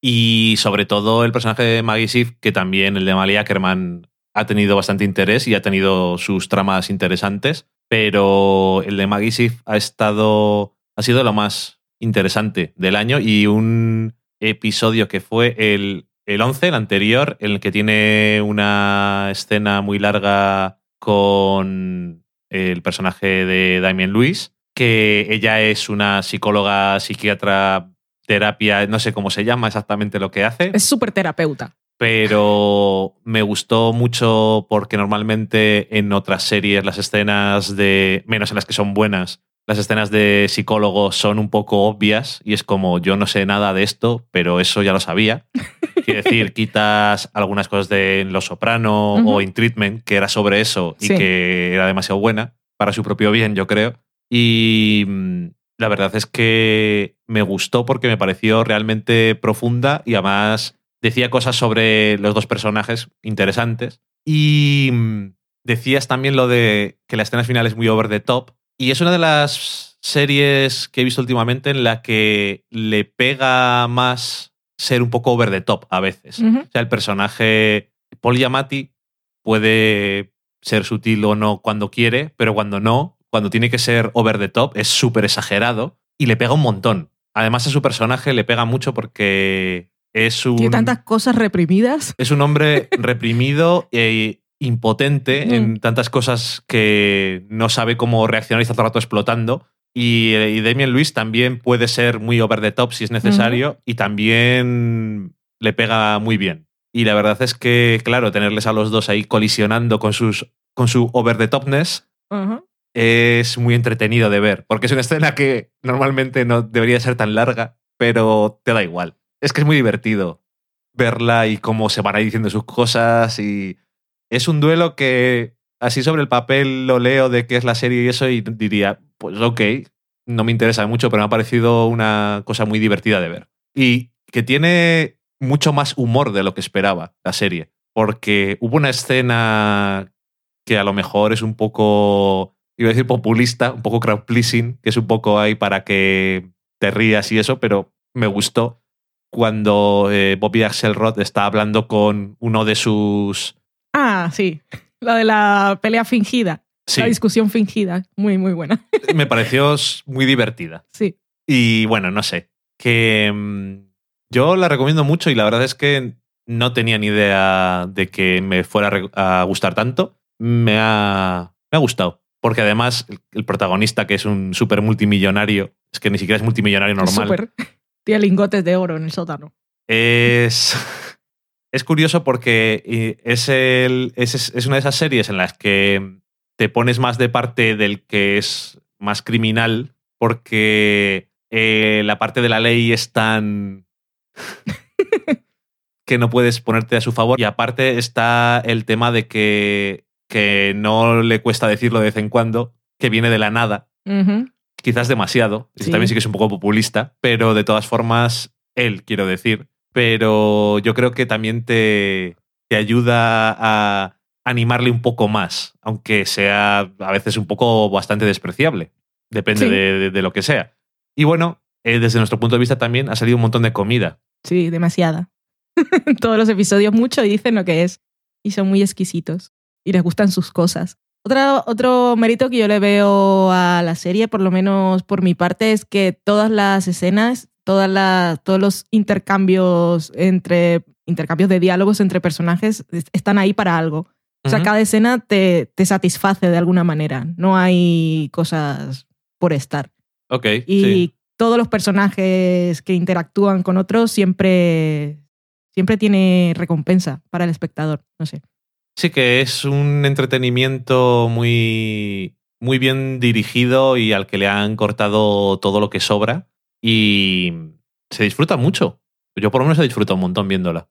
Y sobre todo el personaje de Maggie Sif, que también el de Malia Ackerman ha tenido bastante interés y ha tenido sus tramas interesantes, pero el de Maggie Sif ha estado ha sido lo más interesante del año y un episodio que fue el, el 11, el anterior, en el que tiene una escena muy larga con el personaje de Damien Lewis, que ella es una psicóloga, psiquiatra, terapia, no sé cómo se llama exactamente lo que hace. Es súper terapeuta. Pero me gustó mucho porque normalmente en otras series las escenas de, menos en las que son buenas, las escenas de psicólogos son un poco obvias y es como yo no sé nada de esto, pero eso ya lo sabía. Quiere decir, quitas algunas cosas de Los Soprano o In Treatment, que era sobre eso y Sí. que era demasiado buena para su propio bien, yo creo. Y mm, la verdad es que me gustó porque me pareció realmente profunda y además decía cosas sobre los dos personajes interesantes. Y mm, decías también lo de que la escena final es muy over the top. Y es una de las series que he visto últimamente en la que le pega más ser un poco over the top a veces. O sea, el personaje Paul Giamatti puede ser sutil o no cuando quiere, pero cuando no, cuando tiene que ser over the top, es súper exagerado y le pega un montón. Además, a su personaje le pega mucho porque es un, Tiene tantas cosas reprimidas. es un hombre reprimido e impotente Mm. en tantas cosas que no sabe cómo reaccionar y está todo el rato explotando. Y, y Damien Lewis también puede ser muy over the top si es necesario y también le pega muy bien. Y la verdad es que, claro, tenerles a los dos ahí colisionando con, sus, con su over the topness es muy entretenido de ver, porque es una escena que normalmente no debería ser tan larga, pero te da igual. Es que es muy divertido verla y cómo se van ahí diciendo sus cosas y es un duelo que así sobre el papel lo leo de qué es la serie y eso y diría, pues ok, no me interesa mucho, pero me ha parecido una cosa muy divertida de ver. Y que tiene mucho más humor de lo que esperaba la serie, porque hubo una escena que a lo mejor es un poco, iba a decir populista, un poco crowd pleasing, que es un poco ahí para que te rías y eso, pero me gustó cuando eh, Bobby Axelrod está hablando con uno de sus... Ah, sí. La de la pelea fingida. Sí, La discusión fingida. Muy, muy buena. me pareció muy divertida. Sí. Y bueno, no sé, que mm, yo la recomiendo mucho y la verdad es que no tenía ni idea de que me fuera a gustar tanto. Me ha, me ha gustado. Porque además el, protagonista, que es un súper multimillonario, es que ni siquiera es multimillonario normal, Súper. Tiene lingotes de oro en el sótano. es, es curioso porque eh, es, el, es, es una de esas series en las que te pones más de parte del que es más criminal porque eh, la parte de la ley es tan que no puedes ponerte a su favor y aparte está el tema de que, que no le cuesta decirlo de vez en cuando, que viene de la nada quizás demasiado. Sí. También sí que es un poco populista, pero de todas formas, él, quiero decir. Pero yo creo que también te, te ayuda a animarle un poco más, aunque sea a veces un poco bastante despreciable. Depende Sí. de, de- de lo que sea. Y bueno, eh, desde nuestro punto de vista también ha salido un montón de comida. Sí, demasiada. Todos los episodios mucho y dicen lo que es. Y son muy exquisitos. Y les gustan sus cosas. Otra, otro mérito que yo le veo a la serie, por lo menos por mi parte, es que todas las escenas, todas las, todos los intercambios entre intercambios de diálogos entre personajes es- están ahí para algo. O sea, cada escena te, te satisface de alguna manera. No hay cosas por estar. Ok, Y sí. todos los personajes que interactúan con otros siempre, siempre tiene recompensa para el espectador. No sé. Sí que es un entretenimiento muy, muy bien dirigido y al que le han cortado todo lo que sobra y se disfruta mucho. Yo por lo menos he disfrutado un montón viéndola.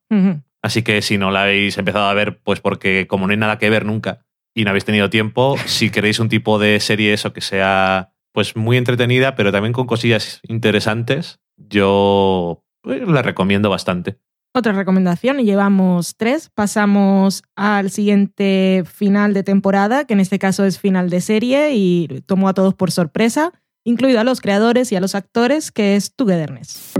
Así que si no la habéis empezado a ver, pues porque como no hay nada que ver nunca y no habéis tenido tiempo, si queréis un tipo de serie eso que sea pues muy entretenida, pero también con cosillas interesantes, yo pues, la recomiendo bastante. Otra recomendación, y llevamos tres. Pasamos al siguiente final de temporada, que en este caso es final de serie y tomó a todos por sorpresa, incluido a los creadores y a los actores, que es Togetherness.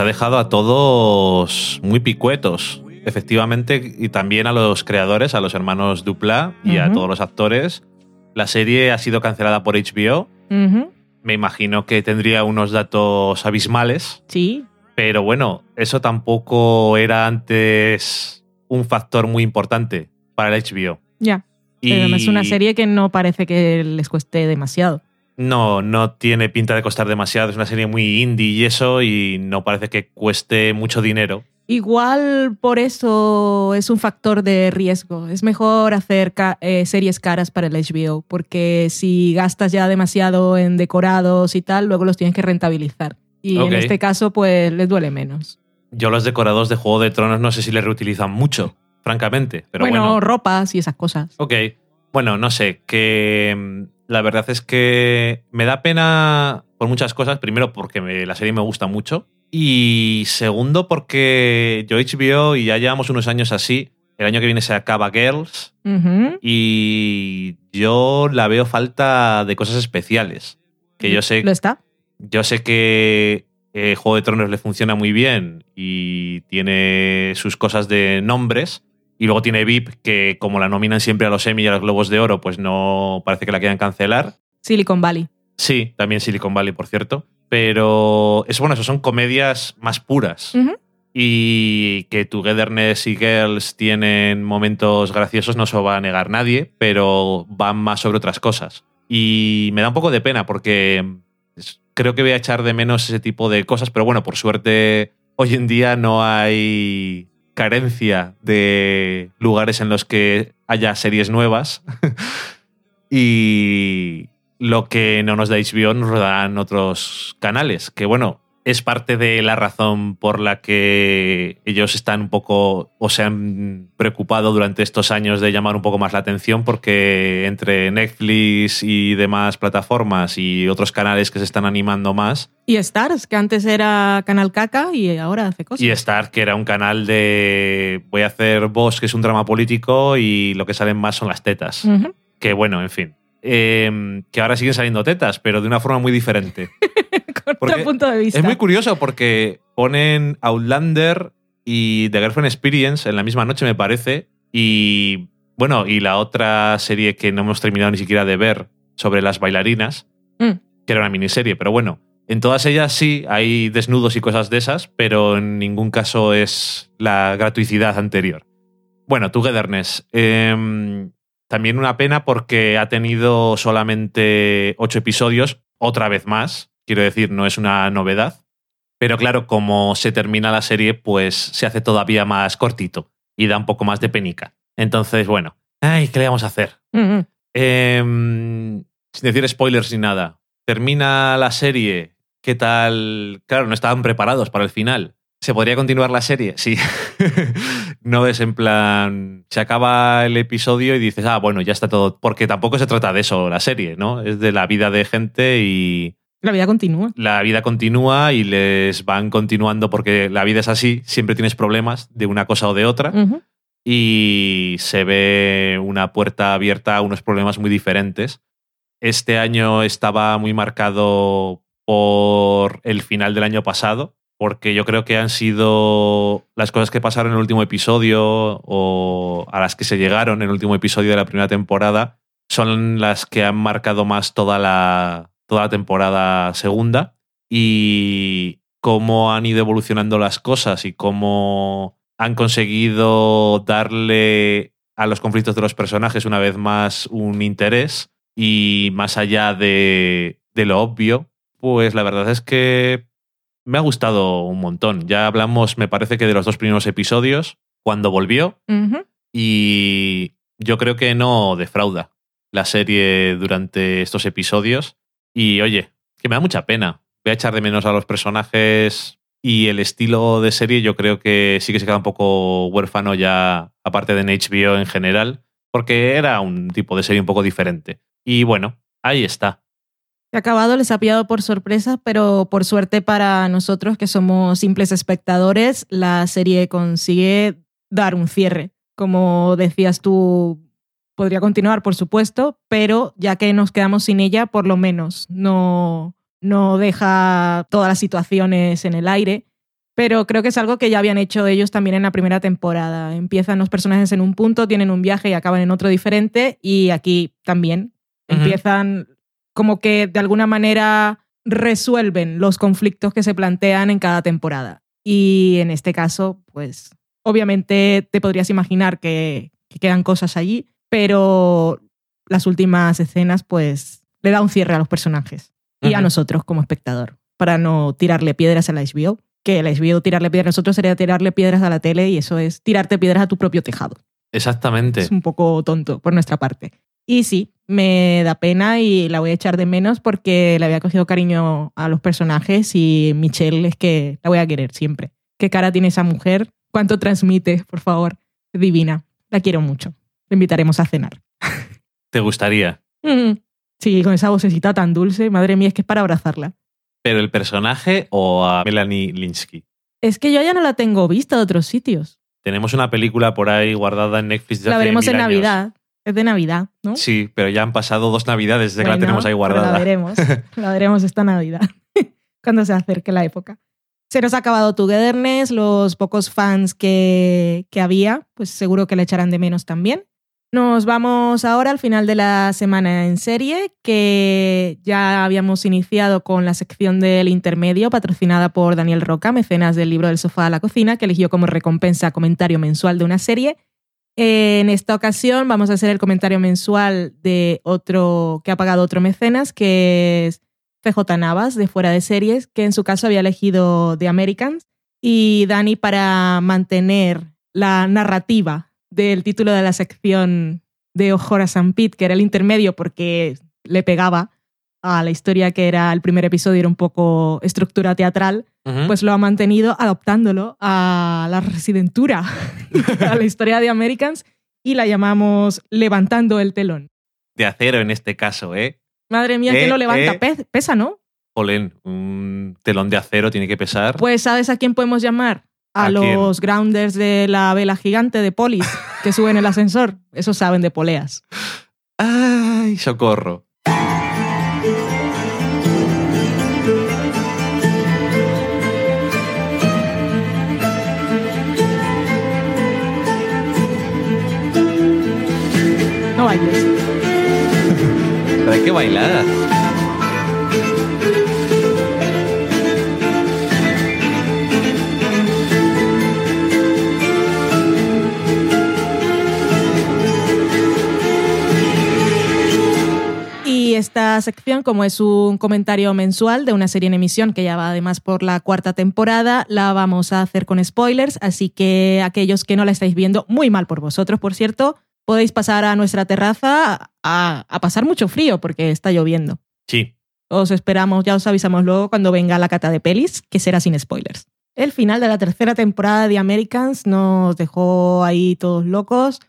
Ha dejado a todos muy picuetos. Efectivamente, y también a los creadores, a los hermanos Dupla y a todos los actores. La serie ha sido cancelada por HBO. Me imagino que tendría unos datos abismales. Sí. Pero bueno, eso tampoco era antes un factor muy importante para el HBO. Ya. Y Pero es una serie que no parece que les cueste demasiado. No, no tiene pinta de costar demasiado. Es una serie muy indie y eso, y no parece que cueste mucho dinero. Igual por eso es un factor de riesgo. Es mejor hacer ca- eh, series caras para el HBO, porque si gastas ya demasiado en decorados y tal, luego los tienes que rentabilizar. Y en este caso, pues les duele menos. Yo los decorados de Juego de Tronos no sé si les reutilizan mucho, francamente. Pero bueno, bueno, ropas y esas cosas. ok. Bueno, no sé, que mm, la verdad es que me da pena por muchas cosas. Primero, porque me- la serie me gusta mucho. Y segundo, porque yo HBO, y ya llevamos unos años así, el año que viene se acaba Girls, y yo la veo falta de cosas especiales. Que yo sé ¿Lo está? Yo sé que eh, Juego de Tronos le funciona muy bien y tiene sus cosas de nombres. Y luego tiene VIP, que como la nominan siempre a los Emmy y a los Globos de Oro, pues no parece que la quieran cancelar. Silicon Valley. Sí, también Silicon Valley, por cierto. Pero es bueno, eso son comedias más puras. Y que Togetherness y Girls tienen momentos graciosos, no se lo va a negar nadie, pero van más sobre otras cosas. Y me da un poco de pena porque creo que voy a echar de menos ese tipo de cosas, pero bueno, por suerte hoy en día no hay carencia de lugares en los que haya series nuevas. y lo que no nos da HBO nos lo dan otros canales, que bueno, es parte de la razón por la que ellos están un poco o se han preocupado durante estos años de llamar un poco más la atención porque entre Netflix y demás plataformas y otros canales que se están animando más. Y Stars, que antes era Canal Caca y ahora hace cosas. y Star que era un canal de voy a hacer Boss que es un drama político y lo que salen más son las tetas. Que bueno en fin. Eh, que ahora siguen saliendo tetas pero de una forma muy diferente Con Porque otro punto de vista. Es muy curioso porque ponen Outlander y The Girlfriend Experience en la misma noche, me parece. Y bueno, y la otra serie que no hemos terminado ni siquiera de ver sobre las bailarinas, Mm. que era una miniserie, pero bueno. En todas ellas sí hay desnudos y cosas de esas, pero en ningún caso es la gratuicidad anterior. Bueno, Togetherness. em, también una pena porque ha tenido solamente ocho episodios, otra vez más. Quiero decir, no es una novedad. Pero claro, como se termina la serie, pues se hace todavía más cortito y da un poco más de penica. Entonces, bueno, ay, ¿qué le vamos a hacer? Em, sin decir spoilers ni nada. Termina la serie. ¿Qué tal? Claro, no estaban preparados para el final. ¿Se podría continuar la serie? Sí. no es en plan. Se acaba el episodio y dices, ah, bueno, ya está todo. Porque tampoco se trata de eso la serie, ¿no? Es de la vida de gente y La vida continúa. la vida continúa y les van continuando porque la vida es así. Siempre tienes problemas de una cosa o de otra y se ve una puerta abierta a unos problemas muy diferentes. Este año estaba muy marcado por el final del año pasado, porque yo creo que han sido las cosas que pasaron en el último episodio o a las que se llegaron en el último episodio de la primera temporada, son las que han marcado más toda la, toda la temporada segunda y cómo han ido evolucionando las cosas y cómo han conseguido darle a los conflictos de los personajes una vez más un interés y más allá de, de lo obvio, pues la verdad es que me ha gustado un montón. Ya hablamos, me parece que de los dos primeros episodios, cuando volvió, y yo creo que no defrauda la serie durante estos episodios. Y oye, que me da mucha pena. Voy a echar de menos a los personajes y el estilo de serie yo creo que sí que se queda un poco huérfano ya, aparte de en HBO en general, porque era un tipo de serie un poco diferente. Y bueno, ahí está. Acabado, les ha pillado por sorpresa, pero por suerte para nosotros que somos simples espectadores, la serie consigue dar un cierre. Como decías tú, podría continuar, por supuesto, pero ya que nos quedamos sin ella, por lo menos no, no deja todas las situaciones en el aire Pero creo que es algo que ya habían hecho ellos también en la primera temporada. Empiezan los personajes en un punto, tienen un viaje y acaban en otro diferente. Y aquí también empiezan como que de alguna manera resuelven los conflictos que se plantean en cada temporada. Y en este caso, pues obviamente te podrías imaginar que, que quedan cosas allí, pero las últimas escenas pues le da un cierre a los personajes y a nosotros como espectador, para no tirarle piedras a la HBO, que la HBO tirarle piedras a nosotros sería tirarle piedras a la tele y eso es tirarte piedras a tu propio tejado. Exactamente. Es un poco tonto por nuestra parte. Y sí, me da pena y la voy a echar de menos porque le había cogido cariño a los personajes y Michelle es que la voy a querer siempre. ¿Qué cara tiene esa mujer? ¿Cuánto transmite, por favor? Divina. La quiero mucho. La invitaremos a cenar. Te gustaría. Mm. Sí, con esa vocecita tan dulce, madre mía, es que es para abrazarla. ¿Pero el personaje o a Melanie Linsky? Es que yo ya no la tengo vista de otros sitios. Tenemos una película por ahí guardada en Netflix desde La hace veremos mil en años. Navidad. Es de Navidad, ¿no? Sí, pero ya han pasado dos navidades desde que la tenemos ahí guardada. La veremos. la veremos esta Navidad, cuando se acerque la época. Se nos ha acabado Togetherness, los pocos fans que, que había, pues seguro que le echarán de menos también. Nos vamos ahora al final de la semana en serie, que ya habíamos iniciado con la sección del intermedio, patrocinada por Daniel Roca, mecenas del libro del sofá a la cocina, que eligió como recompensa comentario mensual de una serie. En esta ocasión vamos a hacer el comentario mensual de otro que ha pagado otro mecenas, que es CJ Navas, de Fuera de Series, que en su caso había elegido The Americans. Y Dani, para mantener la narrativa del título de la sección de Ojora San Pete, que era el intermedio porque le pegaba a la historia que era el primer episodio, era un poco estructura teatral, pues lo ha mantenido adoptándolo a la residentura, a la historia de Americans, y la llamamos Levantando el telón. de acero en este caso, ¿eh? Madre mía, Eh, ¿quién lo levanta? eh. Pe- Pesa, ¿no? Polen, un telón de acero tiene que pesar. Pues ¿sabes a quién podemos llamar? A, ¿A quién? los grounders de la vela gigante de Polis que suben el ascensor. Esos saben de poleas. ¡Ay, socorro! No bailes. Pero hay que esta sección, como es un comentario mensual de una serie en emisión que ya va además por la cuarta temporada, la vamos a hacer con spoilers, así que aquellos que no la estáis viendo, muy mal por vosotros, por cierto, podéis pasar a nuestra terraza a, a pasar mucho frío porque está lloviendo. Sí. Os esperamos, ya os avisamos luego cuando venga la cata de pelis, que será sin spoilers. El final de la tercera temporada de Americans nos dejó ahí todos locos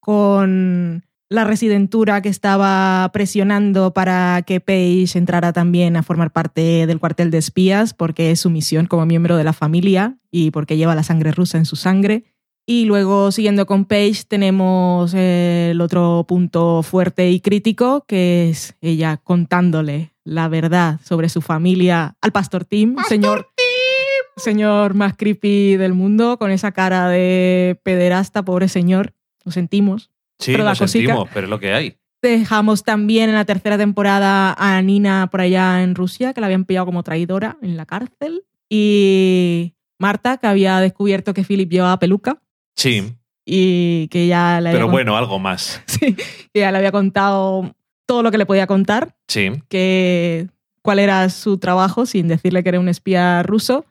con la residentura que estaba presionando para que Paige entrara también a formar parte del cuartel de espías porque es su misión como miembro de la familia y porque lleva la sangre rusa en su sangre. Y luego, siguiendo con Paige, tenemos eh, el otro punto fuerte y crítico, que es ella contándole la verdad sobre su familia al Pastor Tim, señor, señor más creepy del mundo, con esa cara de pederasta, pobre señor. Lo sentimos. Sí, Pero lo cosica. sentimos, pero es lo que hay. Dejamos también en la tercera temporada a Nina por allá en Rusia, que la habían pillado como traidora en la cárcel. Y Marta, que había descubierto que Philip llevaba peluca Sí, y que ya le había, pero bueno, algo más. Sí, que ya le había contado todo lo que le podía contar, Sí. que cuál era su trabajo sin decirle que era un espía ruso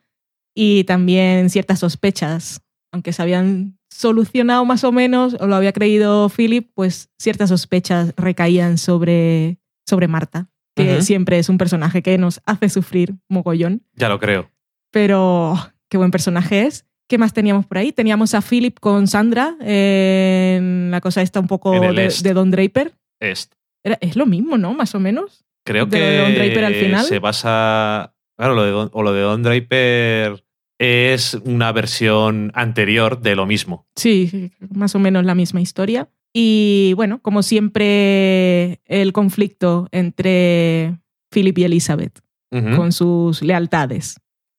y también ciertas sospechas, aunque se habían solucionado más o menos o lo había creído Philip, pues ciertas sospechas recaían sobre, sobre Marta, que siempre es un personaje que nos hace sufrir mogollón, Ya lo creo. pero qué buen personaje es. ¿Qué más teníamos por ahí? Teníamos a Philip con Sandra en la cosa esta un poco de, Est. de Don Draper. Es, Era- es lo mismo, ¿no? Más o menos. creo De que lo de Don Draper al final. se basa. Claro, lo de Don, o lo de Don Draper es una versión anterior de lo mismo. Sí, más o menos la misma historia. Y bueno, como siempre, el conflicto entre Philip y Elizabeth con sus lealtades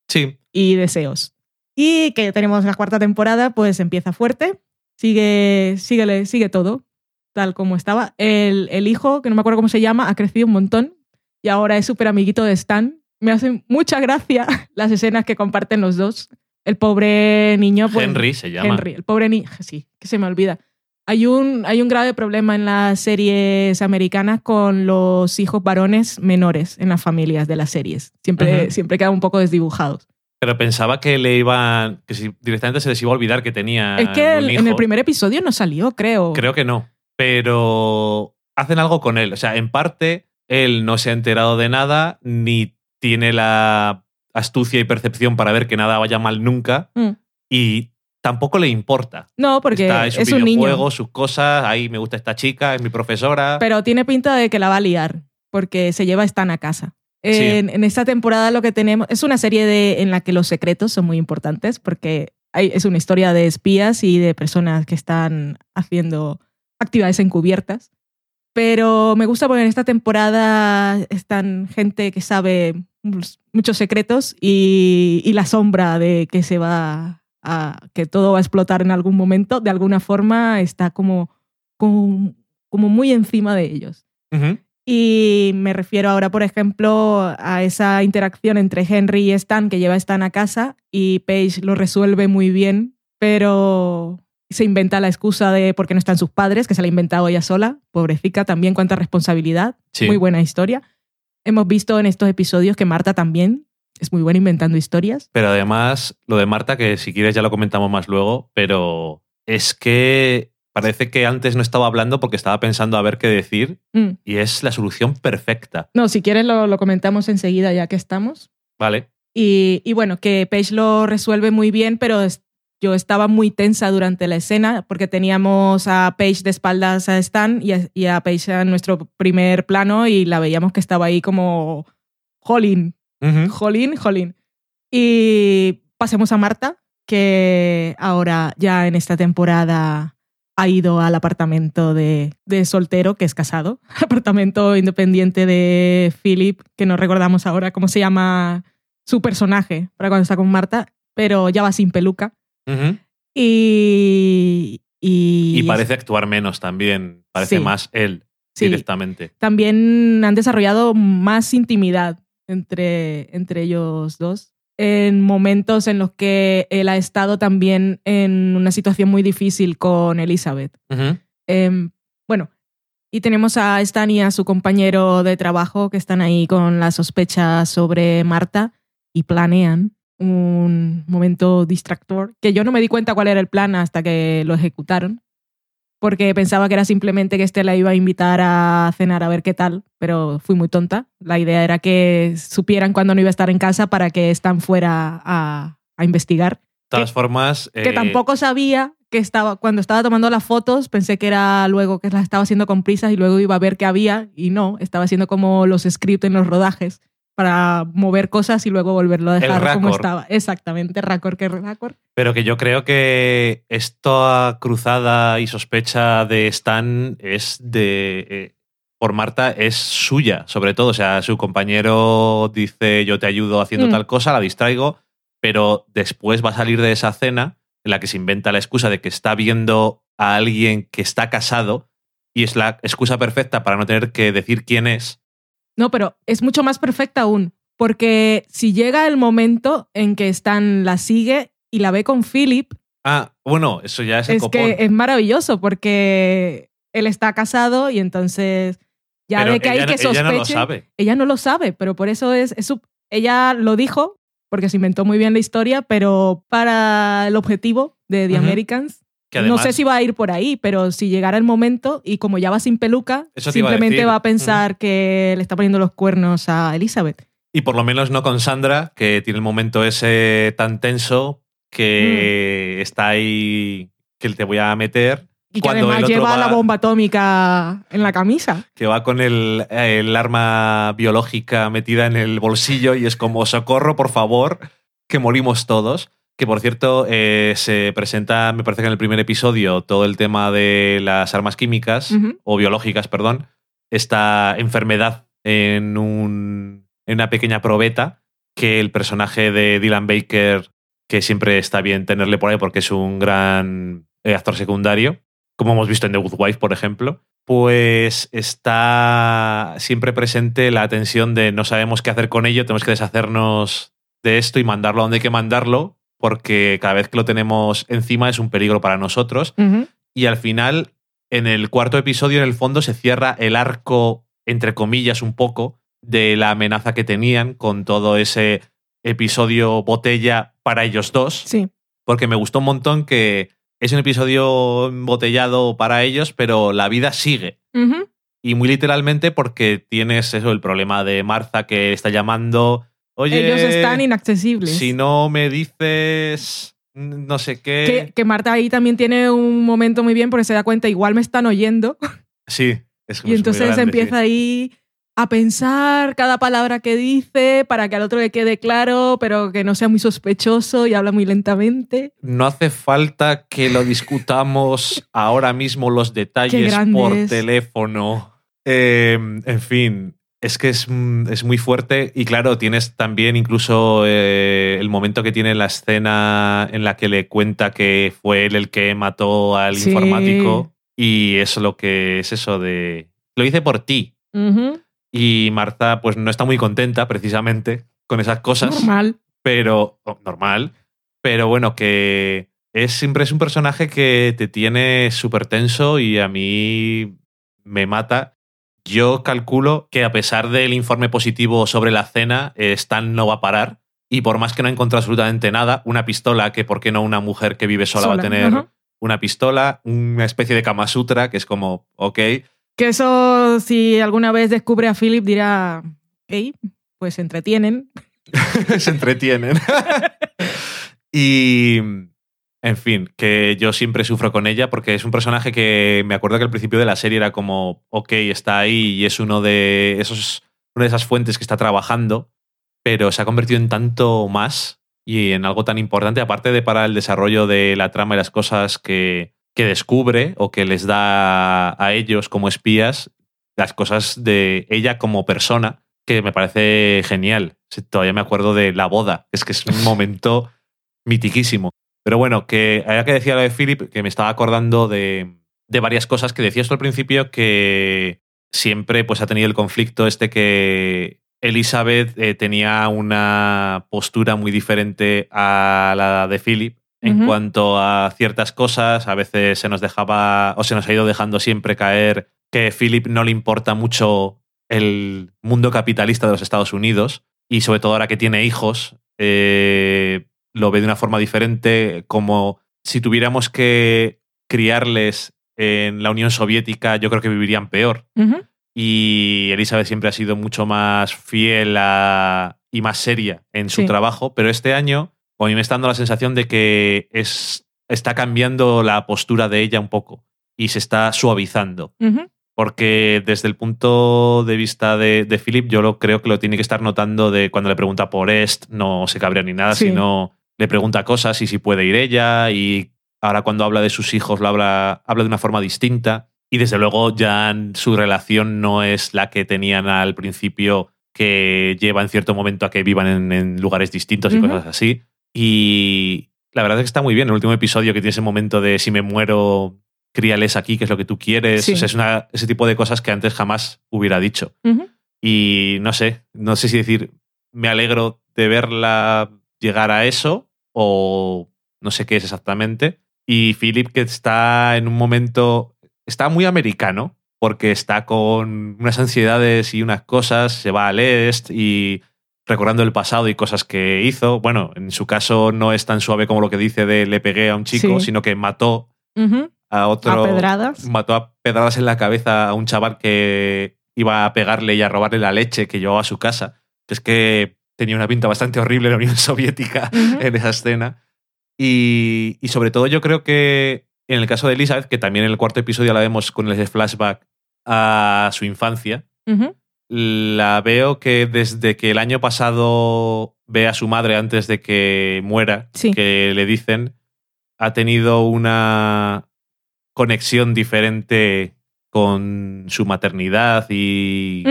Sí, y deseos. Y que tenemos la cuarta temporada, pues empieza fuerte, sigue, sigue, sigue todo tal como estaba. El, el hijo, que no me acuerdo cómo se llama, ha crecido un montón y ahora es súper amiguito de Stan. Me hacen mucha gracia las escenas que comparten los dos. El pobre niño. Pues, Henry se llama. Henry, el pobre niño. Sí, que se me olvida. Hay un, hay un grave problema en las series americanas con los hijos varones menores en las familias de las series. Siempre, Ujú. siempre quedan un poco desdibujados. Pero pensaba que le iban. que si directamente se les iba a olvidar que tenía. es que un el- hijo. en el primer episodio no salió, creo. Creo que no. Pero hacen algo con él. O sea, en parte, él no se ha enterado de nada, ni tiene la astucia y percepción para ver que nada vaya mal nunca. Mm. Y tampoco le importa. No, porque Está en su es un videojuego, niño. sus cosas. Ahí me gusta esta chica, es mi profesora. Pero tiene pinta de que la va a liar, porque se lleva a Stan a casa. Sí. En, en esta temporada lo que tenemos es una serie de, en la que los secretos son muy importantes, porque hay- es una historia de espías y de personas que están haciendo actividades encubiertas. Pero me gusta porque en esta temporada están gente que sabe muchos secretos y, y la sombra de que se va a, que todo va a explotar en algún momento, de alguna forma está como, como, como muy encima de ellos. Y me refiero ahora, por ejemplo, a esa interacción entre Henry y Stan que lleva a Stan a casa y Paige lo resuelve muy bien, pero se inventa la excusa de por qué no están sus padres, que se la ha inventado ella sola. Pobrecita, también cuánta responsabilidad. Sí. Muy buena historia. Hemos visto en estos episodios que Marta también es muy buena inventando historias. Pero además, lo de Marta, que si quieres ya lo comentamos más luego, pero es que parece que antes no estaba hablando porque estaba pensando a ver qué decir Mm. y es la solución perfecta. No, si quieres lo, lo comentamos enseguida ya que estamos. Vale. Y, y bueno, que Paige lo resuelve muy bien, pero es- yo estaba muy tensa durante la escena porque teníamos a Paige de espaldas a Stan y a, y a Paige en nuestro primer plano y la veíamos que estaba ahí como jolín, Ujú. jolín, jolín. Y pasemos a Marta, que ahora ya en esta temporada ha ido al apartamento de, de soltero, que es casado, apartamento independiente de Philip, que no recordamos ahora cómo se llama su personaje para cuando está con Marta, pero ya va sin peluca. Y, y, Y parece actuar menos también. Parece Sí. más él sí, directamente. también han desarrollado más intimidad entre, entre ellos dos en momentos en los que él ha estado también en una situación muy difícil con Elizabeth. Em, bueno, y tenemos a Stan y a su compañero de trabajo que están ahí con la sospecha sobre Marta y planean un momento distractor, que yo no me di cuenta cuál era el plan hasta que lo ejecutaron, porque pensaba que era simplemente que este la iba a invitar a cenar a ver qué tal, pero fui muy tonta. La idea era que supieran cuándo no iba a estar en casa para que Stan fuera a, a investigar De todas formas. que eh, tampoco sabía que estaba cuando estaba tomando las fotos pensé que era luego que las estaba haciendo con prisas y luego iba a ver qué había y no estaba haciendo como los scripts en los rodajes para mover cosas y luego volverlo a dejar como estaba exactamente raccord que raccord Pero que yo creo que esta cruzada y sospecha de Stan es de. eh, por Marta es suya, sobre todo. O sea, su compañero dice: Yo te ayudo haciendo Mm. tal cosa, la distraigo, pero después va a salir de esa cena en la que se inventa la excusa de que está viendo a alguien que está casado y es la excusa perfecta para no tener que decir quién es. No pero es mucho más perfecta aún porque si llega el momento en que Stan la sigue y la ve con Philip Ah, bueno, eso ya es el es copón. que es maravilloso porque él está casado y entonces ya Pero ve que hay ella, que ella sospeche no lo sabe. ella no lo sabe, pero por eso es, es su- ella lo dijo porque se inventó muy bien la historia, pero para el objetivo de The. Americans, Que no sé si va a ir por ahí, pero si llegara el momento y como ya va sin peluca, a simplemente va a pensar que le está poniendo los cuernos a Elizabeth. Y por lo menos no con Sandra, que tiene el momento ese tan tenso Mm. que está ahí, que te voy a meter, Y que además lleva va- la bomba atómica en la camisa. que va con el, el arma biológica metida en el bolsillo y es como, socorro, por favor, que morimos todos. Que por cierto, eh, se presenta, me parece que en el primer episodio, todo el tema de las armas químicas, o biológicas, perdón, esta enfermedad en, un, en una pequeña probeta que el personaje de Dylan Baker que siempre está bien tenerle por ahí porque es un gran eh, actor secundario, como hemos visto en The Good Wife, por ejemplo, pues está siempre presente la tensión de no sabemos qué hacer con ello, tenemos que deshacernos de esto y mandarlo a donde hay que mandarlo, porque cada vez que lo tenemos encima es un peligro para nosotros. Y al final, en el cuarto episodio, en el fondo, se cierra el arco, entre comillas, un poco, de la amenaza que tenían con todo ese episodio botella para ellos dos. Sí. Porque me gustó un montón que es un episodio embotellado para ellos, pero la vida sigue. Y muy literalmente porque tienes eso, el problema de Martha que está llamando. Oye, Ellos están inaccesibles. si no me dices no sé qué. que, que Marta ahí también tiene un momento muy bien porque se da cuenta, igual me están oyendo. Sí. Es, Y muy entonces grande, empieza sí. ahí a pensar cada palabra que dice para que al otro le quede claro, pero que no sea muy sospechoso y habla muy lentamente. No hace falta que lo discutamos ahora mismo los detalles por es. teléfono. Eh, en fin, es que es, mm, es muy fuerte y claro, tienes también incluso eh, el momento que tiene la escena en la que le cuenta que fue él el que mató al Sí. informático y es lo que es eso de... Lo hice por ti. Y Marta pues no está muy contenta precisamente con esas cosas Normal. pero oh, normal, pero bueno, que es siempre es un personaje que te tiene súper tenso y a mí me mata. Yo calculo que a pesar del informe positivo sobre la cena, eh, Stan no va a parar. Y por más que no encontrado absolutamente nada, una pistola, que por qué no una mujer que vive sola, va a tener una pistola, una especie de Kama Sutra, que es como, ok, Que eso, si alguna vez descubre a Philip, dirá, hey, pues se entretienen. se entretienen. y, en fin, que yo siempre sufro con ella porque es un personaje que me acuerdo que al principio de la serie era como, ok, está ahí y es uno de esos, una de esas fuentes que está trabajando, pero se ha convertido en tanto más y en algo tan importante, aparte de para el desarrollo de la trama y las cosas que, que descubre o que les da a ellos como espías, las cosas de ella como persona, que me parece genial. Todavía me acuerdo de la boda, es que es un momento mitiquísimo. Pero bueno, que ahora que decía lo de Philip, que me estaba acordando de, de varias cosas que decías tú al principio, que siempre pues, ha tenido el conflicto este que Elizabeth eh, tenía una postura muy diferente a la de Philip en cuanto a ciertas cosas. A veces se nos dejaba o se nos ha ido dejando siempre caer que Philip no le importa mucho el mundo capitalista de los Estados Unidos y sobre todo ahora que tiene hijos, eh, lo ve de una forma diferente, como si tuviéramos que criarles en la Unión Soviética, yo creo que vivirían peor. Y Elizabeth siempre ha sido mucho más fiel a- y más seria en su Sí. trabajo, pero este año a mí me está dando la sensación de que es, está cambiando la postura de ella un poco y se está suavizando. Porque desde el punto de vista de, de Philip, yo lo creo que lo tiene que estar notando de cuando le pregunta por Est, no se cabrea ni nada, Sí. sino le pregunta cosas y si puede ir ella. Y ahora cuando habla de sus hijos, lo habla, habla de una forma distinta. Y desde luego ya su relación no es la que tenían al principio, que lleva en cierto momento a que vivan en, en lugares distintos y cosas así. Y la verdad es que está muy bien. El último episodio que tiene ese momento de si me muero, críales aquí, que es lo que tú quieres. Sí. O sea, es una, ese tipo de cosas que antes jamás hubiera dicho. Y no sé, no sé si decir, me alegro de verla llegar a eso o no sé qué es exactamente. Y Philip que está en un momento, está muy americano porque está con unas ansiedades y unas cosas, se va al Est y recordando el pasado y cosas que hizo. Bueno, en su caso no es tan suave como lo que dice de le pegué a un chico, Sí. sino que mató a otro A pedradas. mató a pedradas en la cabeza a un chaval que iba a pegarle y a robarle la leche que llevaba a su casa. Es que tenía una pinta bastante horrible la Unión Soviética en esa escena. Y, y sobre todo yo creo que en el caso de Elizabeth, que también en el cuarto episodio la vemos con el flashback a su infancia, la veo que desde que el año pasado ve a su madre antes de que muera, Sí. que le dicen, ha tenido una conexión diferente con su maternidad y.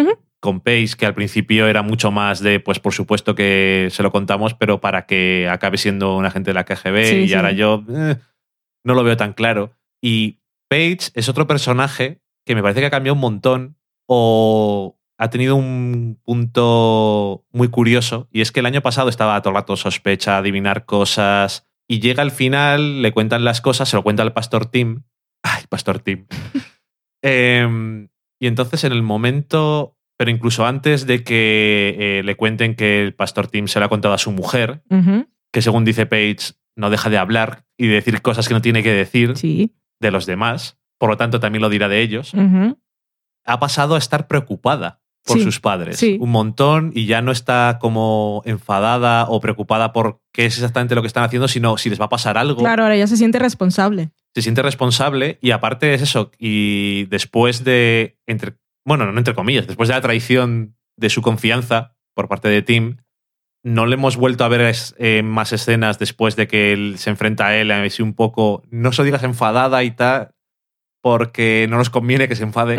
con Paige, que al principio era mucho más de, pues por supuesto que se lo contamos, pero para que acabe siendo un agente de la KGB Sí, y sí. ahora yo eh, no lo veo tan claro. Y Paige es otro personaje que me parece que ha cambiado un montón o ha tenido un punto muy curioso y es que el año pasado estaba todo el rato sospecha, adivinar cosas y llega al final, le cuentan las cosas, se lo cuenta al pastor Tim. Ay, pastor Tim. Em, y entonces en el momento, pero incluso antes de que eh, le cuenten que el pastor Tim se lo ha contado a su mujer, que según dice Page, no deja de hablar y de decir cosas que no tiene que decir Sí. de los demás, por lo tanto también lo dirá de ellos, ha pasado a estar preocupada por Sí, sus padres sí. un montón y ya no está como enfadada o preocupada por qué es exactamente lo que están haciendo, sino si les va a pasar algo. Claro, ahora ya se siente responsable. Se siente responsable y aparte es eso, y después de, entre, bueno, no entre comillas, después de la traición de su confianza por parte de Tim, no le hemos vuelto a ver es- eh, más escenas después de que él se enfrenta a él, así un poco, no se digas enfadada y tal, porque no nos conviene que se enfade,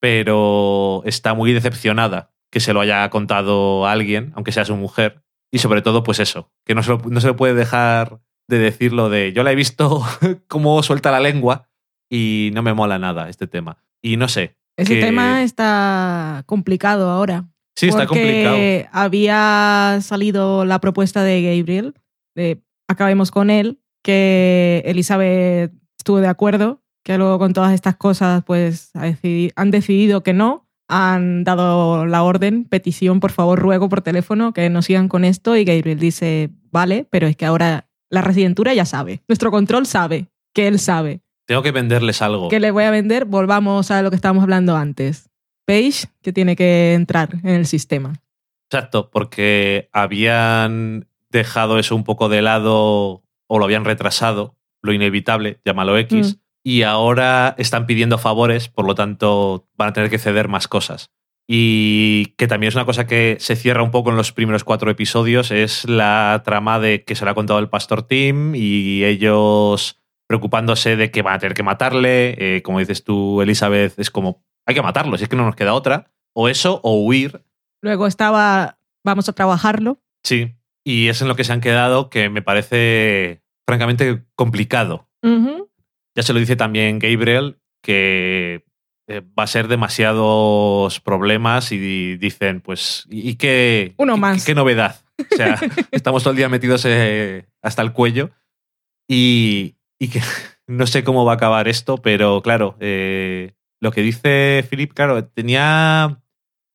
pero está muy decepcionada que se lo haya contado a alguien, aunque sea su mujer. Y sobre todo, pues eso, que no se lo, no se le puede dejar de decirlo de yo la he visto cómo suelta la lengua y no me mola nada este tema. Y no sé. Ese que- tema está complicado ahora. Sí, está complicado. porque había salido la propuesta de Gabriel, de acabemos con él, que Elizabeth estuvo de acuerdo, que luego con todas estas cosas pues han decidido que no, han dado la orden, petición, por favor, ruego por teléfono que no sigan con esto y Gabriel dice, vale, pero es que ahora la residentura ya sabe, nuestro control sabe, que él sabe, Tengo que venderles algo. que le voy a vender, volvamos a lo que estábamos hablando antes. Page, que tiene que entrar en el sistema. Exacto, porque habían dejado eso un poco de lado o lo habían retrasado, lo inevitable, llámalo X, Mm. y ahora están pidiendo favores, por lo tanto van a tener que ceder más cosas. Y que también es una cosa que se cierra un poco en los primeros cuatro episodios, es la trama de que se lo ha contado el pastor Tim y ellos preocupándose de que van a tener que matarle, eh, como dices tú, Elizabeth, es como, hay que matarlo, si es que no nos queda otra, o eso, o huir, Luego estaba, vamos a trabajarlo. Sí, y es en lo que se han quedado que me parece francamente complicado. Ujú. Ya se lo dice también Gabriel, que eh, va a ser demasiados problemas y dicen, pues, ¿y qué, Uno qué- más. qué novedad? O sea, estamos todo el día metidos eh, hasta el cuello y, y que no sé cómo va a acabar esto, pero claro, eh, lo que dice Philip, claro, tenía,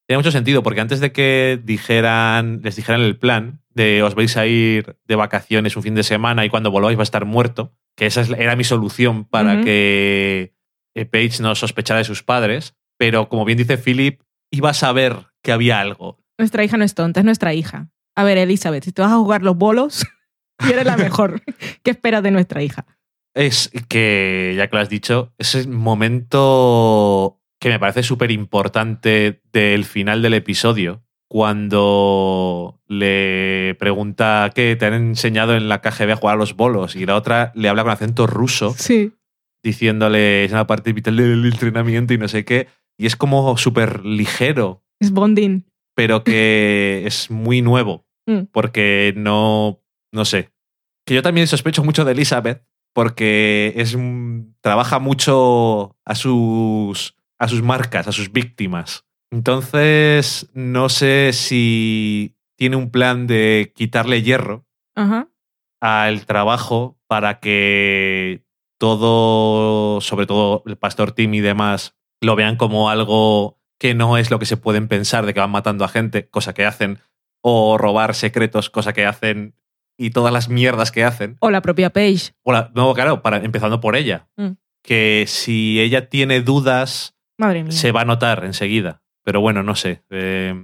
tenía mucho sentido, porque antes de que dijeran, les dijeran el plan de os vais a ir de vacaciones un fin de semana y cuando volváis va a estar muerto, que esa es- era mi solución para que eh, Paige no sospechara de sus padres, pero como bien dice Philip, iba a saber que había algo. Nuestra hija no es tonta, es nuestra hija. A ver, Elizabeth, si te vas a jugar los bolos y eres la mejor, ¿qué esperas de nuestra hija? Es que, ya que lo has dicho, es el momento que me parece súper importante del final del episodio, cuando le pregunta qué te han enseñado en la KGB a jugar a los bolos y la otra le habla con acento ruso, Sí. diciéndole es una parte vital del entrenamiento y no sé qué, y es como súper ligero, Es bonding. pero que es muy nuevo, Mm. porque no, no sé. Que yo también sospecho mucho de Elizabeth, porque es trabaja mucho a sus, a sus marcas, a sus víctimas. Entonces, no sé si tiene un plan de quitarle hierro al trabajo para que todo, sobre todo el pastor Tim y demás, lo vean como algo que no es lo que se pueden pensar de que van matando a gente, cosa que hacen, o robar secretos, cosa que hacen, y todas las mierdas que hacen. O la propia Paige. O la- no, claro, para, empezando por ella. Mm. Que si ella tiene dudas, Madre mía. se va a notar enseguida. Pero bueno, no sé. Eh,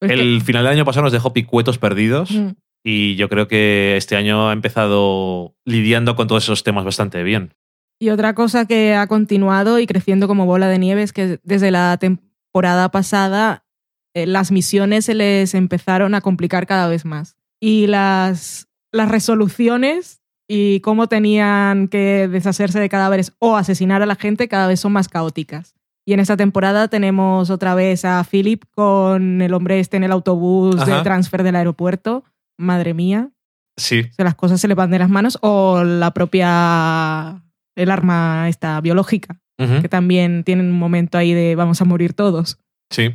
que- el final del año pasado nos dejó picuetos perdidos. Mm. Y yo creo que este año ha empezado lidiando con todos esos temas bastante bien. Y otra cosa que ha continuado y creciendo como bola de nieve es que desde la temporada pasada eh, las misiones se les empezaron a complicar cada vez más. Y las, las resoluciones y cómo tenían que deshacerse de cadáveres o asesinar a la gente cada vez son más caóticas. Y en esta temporada tenemos otra vez a Philip con el hombre este en el autobús de Ajá. transfer del aeropuerto. Madre mía, Sí, se las cosas se le van de las manos. O la propia, el arma esta biológica, que también tienen un momento ahí de vamos a morir todos. sí.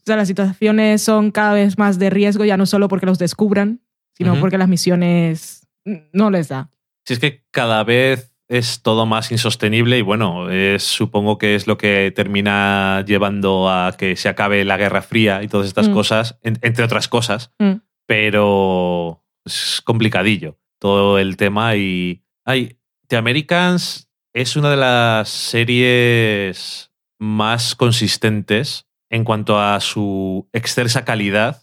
O sea, las situaciones son cada vez más de riesgo, ya no solo porque los descubran, sino porque las misiones no les da. Si es que cada vez es todo más insostenible y bueno, es, supongo que es lo que termina llevando a que se acabe la Guerra Fría y todas estas Mm. cosas, en- entre otras cosas, Mm. pero es complicadillo todo el tema y... Ay, The Americans es una de las series más consistentes en cuanto a su excelsa calidad,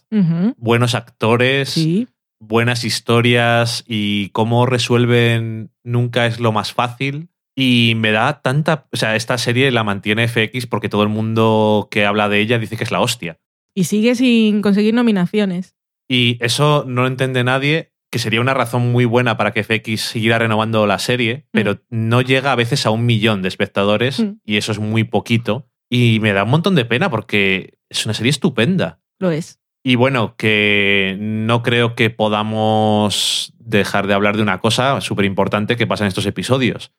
buenos actores, Sí. Buenas historias y cómo resuelven nunca es lo más fácil. Y me da tanta... O sea, esta serie la mantiene FX porque todo el mundo que habla de ella dice que es la hostia. Y sigue sin conseguir nominaciones. Y eso no lo entiende nadie, que sería una razón muy buena para que FX siguiera renovando la serie, pero no llega a veces a un millón de espectadores Mm. y eso es muy poquito. Y me da un montón de pena porque es una serie estupenda. Lo es. Y bueno, que no creo que podamos dejar de hablar de una cosa súper importante que pasa en estos episodios.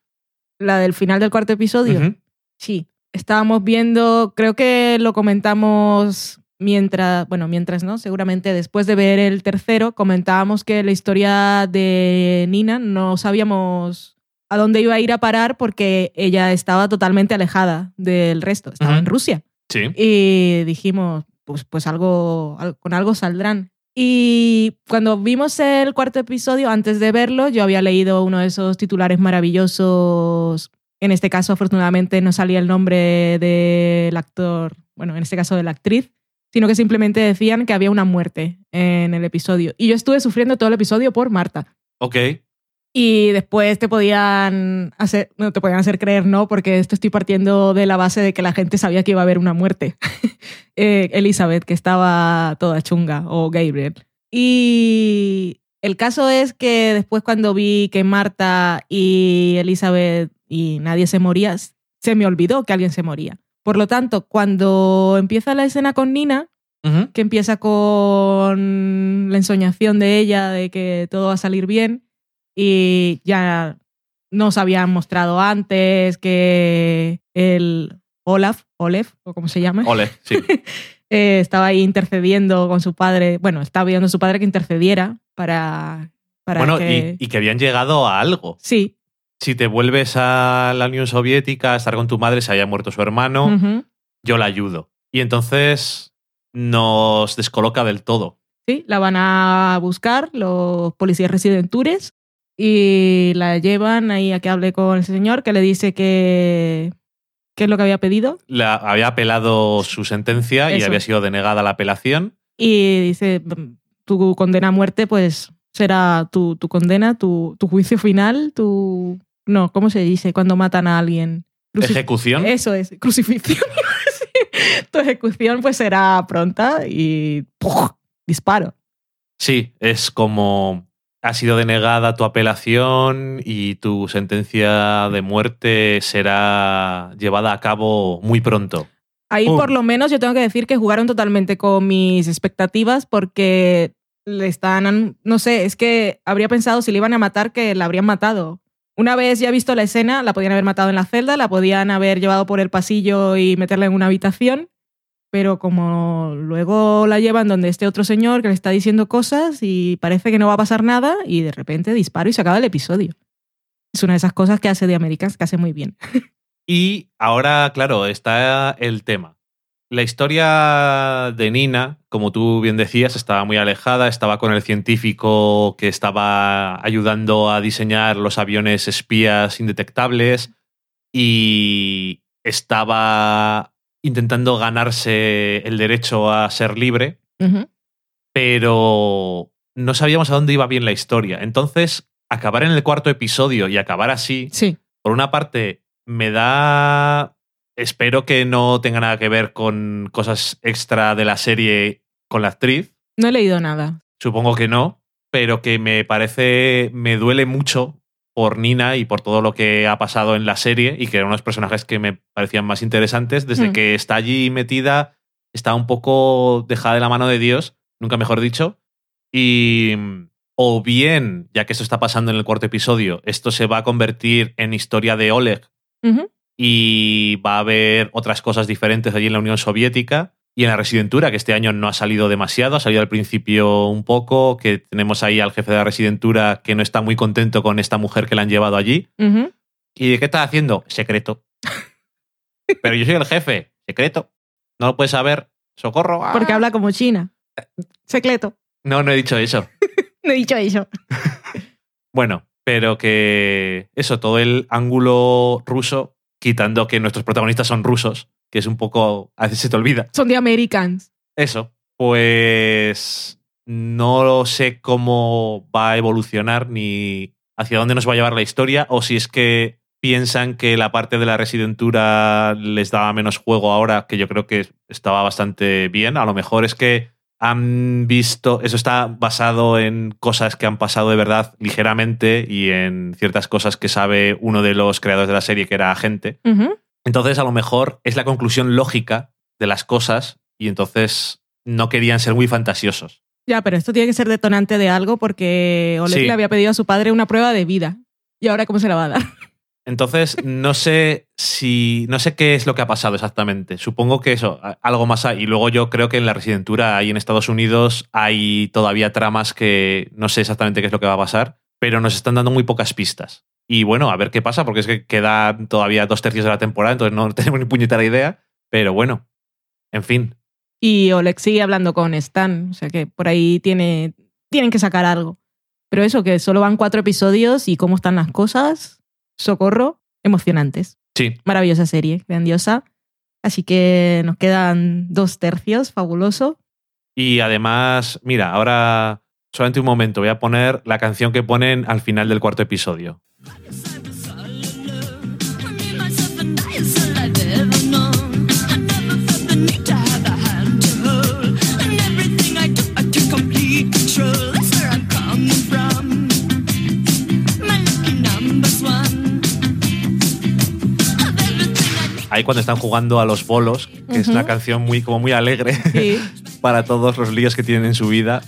La del final del cuarto episodio. Sí. Estábamos viendo, creo que lo comentamos mientras, bueno, mientras no, seguramente después de ver el tercero, comentábamos que la historia de Nina no sabíamos a dónde iba a ir a parar porque ella estaba totalmente alejada del resto, estaba en Rusia. Sí. Y dijimos, pues, pues algo, al- con algo saldrán. Y cuando vimos el cuarto episodio, antes de verlo, yo había leído uno de esos titulares maravillosos. En este caso, afortunadamente, no salía el nombre del actor, bueno, en este caso de la actriz, sino que simplemente decían que había una muerte en el episodio. Y yo estuve sufriendo todo el episodio por Marta. Ok. Y después te podían hacer, no te podían hacer creer, no, porque esto estoy partiendo de la base de que la gente sabía que iba a haber una muerte. Eh, Elizabeth, que estaba toda chunga, o Gabriel. Y el caso es que después cuando vi que Marta y Elizabeth y nadie se moría, se me olvidó que alguien se moría. Por lo tanto, cuando empieza la escena con Nina, que empieza con la ensoñación de ella de que todo va a salir bien y ya nos habían mostrado antes que el Olaf, Olef, o como se llama, Ole, sí. eh, estaba ahí intercediendo con su padre, bueno, estaba pidiendo a su padre que intercediera para, para bueno, que... y, y que habían llegado a algo. Sí, Si te vuelves a la Unión Soviética a estar con tu madre, se haya muerto su hermano, yo la ayudo. Y entonces nos descoloca del todo. sí, la van a buscar los policías residentures y la llevan ahí a que hable con ese señor que le dice que qué es lo que había pedido La, había apelado su sentencia y había sido denegada la apelación. y dice "Mm, tu condena a muerte pues será tu, tu condena, tu, tu juicio final, tu... No, ¿cómo se dice cuando matan a alguien? Crucif- Ejecución. Eso es, crucifixión. Tu ejecución pues será pronta y ¡puf! disparo. Sí, es como ha sido denegada tu apelación y tu sentencia de muerte será llevada a cabo muy pronto. Ahí Pum. por lo menos yo tengo que decir que jugaron totalmente con mis expectativas porque le están, no sé, es que habría pensado si le iban a matar que la habrían matado. Una vez ya visto la escena, la podían haber matado en la celda, la podían haber llevado por el pasillo y meterla en una habitación, pero como luego la llevan donde este otro señor que le está diciendo cosas y parece que no va a pasar nada y de repente disparo y se acaba el episodio. Es una de esas cosas que hace de Americans que hace muy bien. Y ahora, claro, está el tema. La historia de Nina, como tú bien decías, estaba muy alejada, estaba con el científico que estaba ayudando a diseñar los aviones espías indetectables y estaba intentando ganarse el derecho a ser libre, pero no sabíamos a dónde iba bien la historia. Entonces, acabar en el cuarto episodio y acabar así, Sí. por una parte, me da. Espero que no tenga nada que ver con cosas extra de la serie con la actriz. No he leído nada. Supongo que no, pero que me parece. Me duele mucho por Nina y por todo lo que ha pasado en la serie y que eran unos personajes que me parecían más interesantes. Desde Mm. que está allí metida, está un poco dejada de la mano de Dios, nunca mejor dicho. Y o bien, ya que esto está pasando en el cuarto episodio, esto se va a convertir en historia de Oleg y va a haber otras cosas diferentes allí en la Unión Soviética y en la Residentura, que este año no ha salido demasiado, ha salido al principio un poco, que tenemos ahí al jefe de la Residentura que no está muy contento con esta mujer que la han llevado allí. ¿Y de qué está haciendo? Secreto. Pero yo soy el jefe, secreto. No lo puedes saber. Socorro. ¡Ah! Porque habla como China. Secreto. No, no he dicho eso. No he dicho eso. Bueno, pero que eso, todo el ángulo ruso, quitando que nuestros protagonistas son rusos, que es un poco, a veces se te olvida. Son de Americans. Eso, pues no sé cómo va a evolucionar ni hacia dónde nos va a llevar la historia o si es que piensan que la parte de la residentura les daba menos juego ahora, que yo creo que estaba bastante bien. A lo mejor es que han visto, eso está basado en cosas que han pasado de verdad ligeramente y en ciertas cosas que sabe uno de los creadores de la serie que era agente. Entonces, a lo mejor es la conclusión lógica de las cosas y entonces no querían ser muy fantasiosos. Ya, pero esto tiene que ser detonante de algo porque Oleg Sí. le había pedido a su padre una prueba de vida. ¿Y ahora cómo se la va a dar? Entonces, no sé si. No sé qué es lo que ha pasado exactamente. Supongo que eso, algo más hay. Y luego yo creo que en la residentura ahí en Estados Unidos hay todavía tramas que no sé exactamente qué es lo que va a pasar, pero nos están dando muy pocas pistas. Y bueno, a ver qué pasa, porque es que quedan todavía dos tercios de la temporada, entonces no tenemos ni puñetera idea. Pero bueno, en fin. Y Oleg sigue hablando con Stan. O sea que por ahí tiene, tienen que sacar algo. Pero eso, que solo van cuatro episodios y cómo están las cosas. Socorro, emocionantes. Sí, Maravillosa serie, grandiosa. Así que nos quedan dos tercios, fabuloso. Y además, mira, ahora solamente un momento, voy a poner la canción que ponen al final del cuarto episodio. Ahí cuando están jugando a los bolos, que es una canción muy, como muy alegre Sí. para todos los líos que tienen en su vida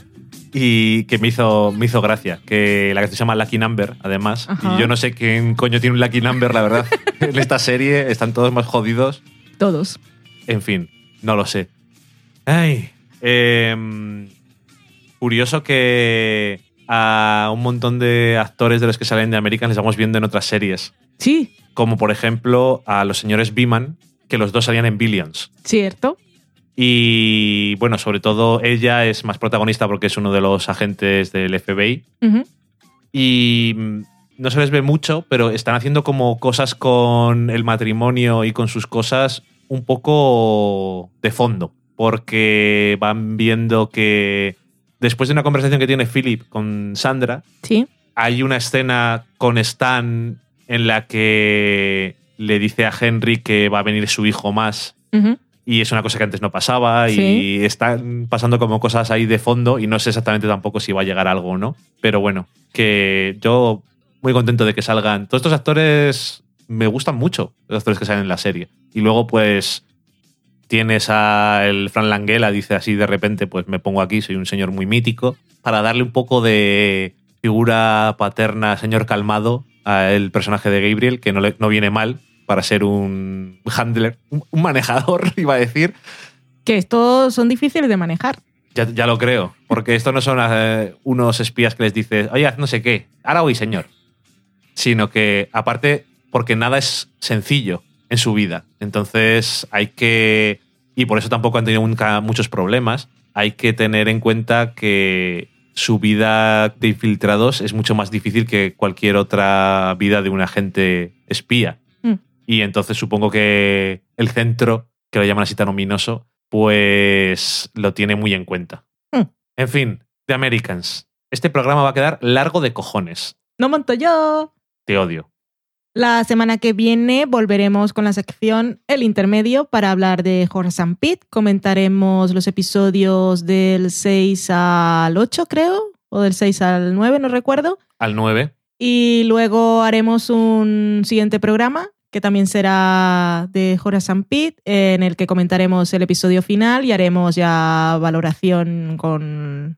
y que me hizo, me hizo gracia. Que la canción se llama Lucky Number, además. Ajá. Y yo no sé quién coño tiene un Lucky Number, la verdad. en esta serie están todos más jodidos. Todos. En fin, no lo sé. Ay. em, curioso que a un montón de actores de los que salen de American les vamos viendo en otras series. Sí, Como por ejemplo a los señores Beeman, que los dos salían en Billions. cierto. Y bueno, sobre todo ella es más protagonista porque es uno de los agentes del FBI. Y mm, no se les ve mucho, pero están haciendo como cosas con el matrimonio y con sus cosas un poco de fondo. Porque van viendo que después de una conversación que tiene Philip con Sandra, Sí. hay una escena con Stan en la que le dice a Henry que va a venir su hijo más. Y es una cosa que antes no pasaba y están pasando como cosas ahí de fondo y no sé exactamente tampoco si va a llegar algo o no. Pero bueno, que yo muy contento de que salgan. Todos estos actores me gustan mucho, los actores que salen en la serie. Y luego pues tienes a el Fran Langella, dice así de repente, pues me pongo aquí, soy un señor muy mítico, para darle un poco de figura paterna, señor calmado, al personaje de Gabriel, que no, le- no viene mal para ser un handler, un, un manejador, iba a decir. Que estos son difíciles de manejar. Ya, ya lo creo, porque esto no son eh, unos espías que les dices, oye, haz no sé qué, ahora voy, señor. Sino que, aparte, porque nada es sencillo en su vida. Entonces hay que, y por eso tampoco han tenido nunca muchos problemas, hay que tener en cuenta que su vida de infiltrados es mucho más difícil que cualquier otra vida de un agente espía. Y entonces supongo que el centro, que lo llaman así tan ominoso, pues lo tiene muy en cuenta. Mm. En fin, The Americans. Este programa va a quedar largo de cojones. No monto yo. Te odio. La semana que viene volveremos con la sección El Intermedio para hablar de Horace and Pete. Comentaremos los episodios del 6 al 8, creo, o del 6 al 9, no recuerdo. Al 9. Y luego haremos un siguiente programa que también será de Horace Pete, en el que comentaremos el episodio final y haremos ya valoración con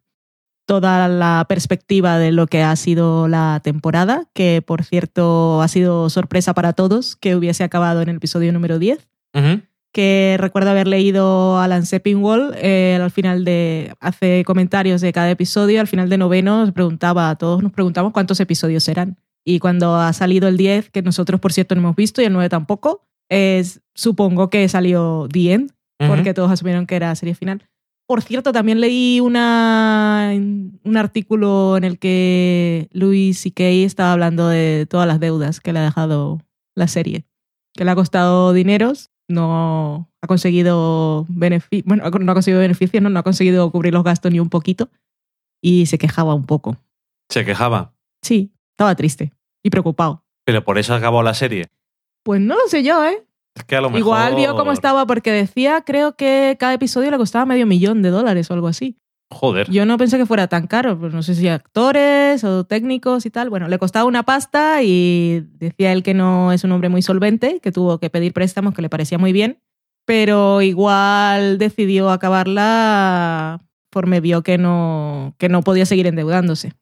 toda la perspectiva de lo que ha sido la temporada, que por cierto ha sido sorpresa para todos que hubiese acabado en el episodio número 10. Ujú. Que recuerdo haber leído Alan Sepinwall eh, al final de. hace comentarios de cada episodio, al final de noveno nos preguntaba, todos nos preguntamos cuántos episodios eran. Y cuando ha salido el 10, que nosotros por cierto no hemos visto y el 9 tampoco, es, supongo que salió The End, porque todos asumieron que era serie final. Por cierto, también leí una, un artículo en el que Louis C.K. estaba hablando de todas las deudas que le ha dejado la serie. Que le ha costado dineros, no ha conseguido beneficios, bueno, no ha conseguido beneficios, no, no ha conseguido cubrir los gastos ni un poquito. Y se quejaba un poco. Se quejaba. Sí, estaba triste y preocupado. Pero por eso acabó la serie. Pues no lo sé yo, ¿eh? Es que a lo mejor. Igual vio cómo estaba porque decía, creo que cada episodio le costaba medio millón de dólares o algo así. Joder. Yo no pensé que fuera tan caro, pues no sé si actores o técnicos y tal. Bueno, le costaba una pasta y decía él que no es un hombre muy solvente, que tuvo que pedir préstamos que le parecía muy bien, pero igual decidió acabarla conforme vio que no, que no podía seguir endeudándose.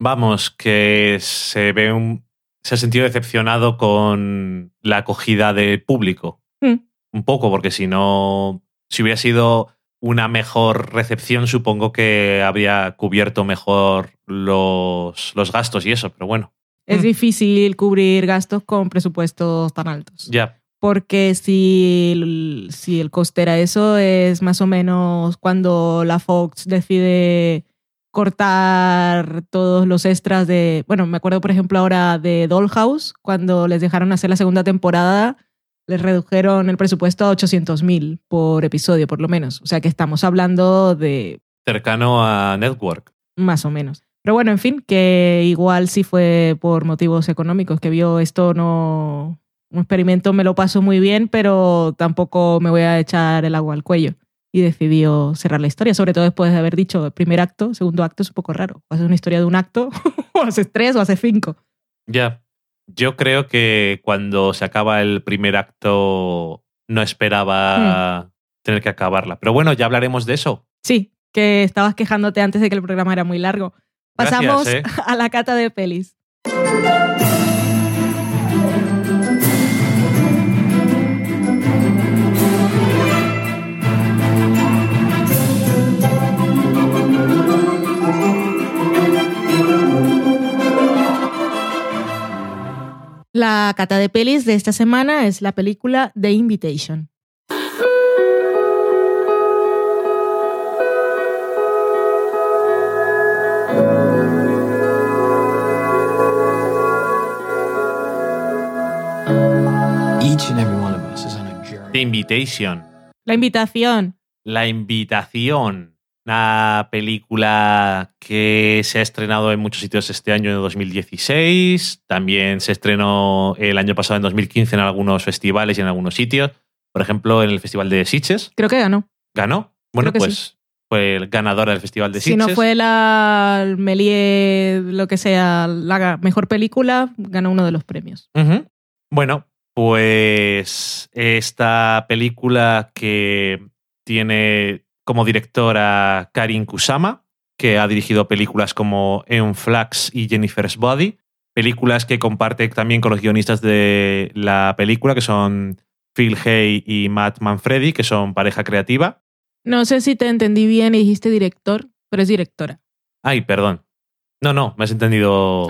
Vamos, que se ve un. Se ha sentido decepcionado con la acogida del público. Mm. Un poco, porque si no. Si hubiera sido una mejor recepción, supongo que habría cubierto mejor los, los gastos y eso, pero bueno. Es Mm. difícil cubrir gastos con presupuestos tan altos. Ya. Porque si el, si el coste era eso, es más o menos cuando la Fox decide cortar todos los extras de... Bueno, me acuerdo, por ejemplo, ahora de Dollhouse, cuando les dejaron hacer la segunda temporada, les redujeron el presupuesto a 800 mil por episodio, por lo menos. O sea que estamos hablando de Cercano a Network. más o menos. Pero bueno, en fin, que igual sí fue por motivos económicos, que vio esto no... Un experimento me lo paso muy bien, pero tampoco me voy a echar el agua al cuello. Y decidió cerrar la historia, sobre todo después de haber dicho el primer acto, segundo acto es un poco raro. O haces una historia de un acto, o haces tres, o haces cinco. Ya. Yo creo que cuando se acaba el primer acto no esperaba tener que acabarla. Pero bueno, ya hablaremos de eso. Sí, que estabas quejándote antes de que el programa era muy largo. Gracias, Pasamos eh. a la cata de pelis. La cata de pelis de esta semana es la película The Invitation. Each and every one of us is on a journey. The Invitation. La invitación. La Invitación. Una película que se ha estrenado en muchos sitios este año, en 2016. También se estrenó el año pasado, en 2015, en algunos festivales y en algunos sitios. Por ejemplo, en el Festival de Sitges. Creo que ganó. ¿Ganó? Bueno, pues fue el ganador del Festival de Si Sitges. no fue la Méliès, lo que sea, la mejor película, ganó uno de los premios. Bueno, pues esta película que tiene como directora Karin Kusama, que ha dirigido películas como Eon Flax y Jennifer's Body, películas que comparte también con los guionistas de la película, que son Phil Hay y Matt Manfredi, que son pareja creativa. No sé si te entendí bien y dijiste director, pero es directora. Ay, perdón. No, no, me has entendido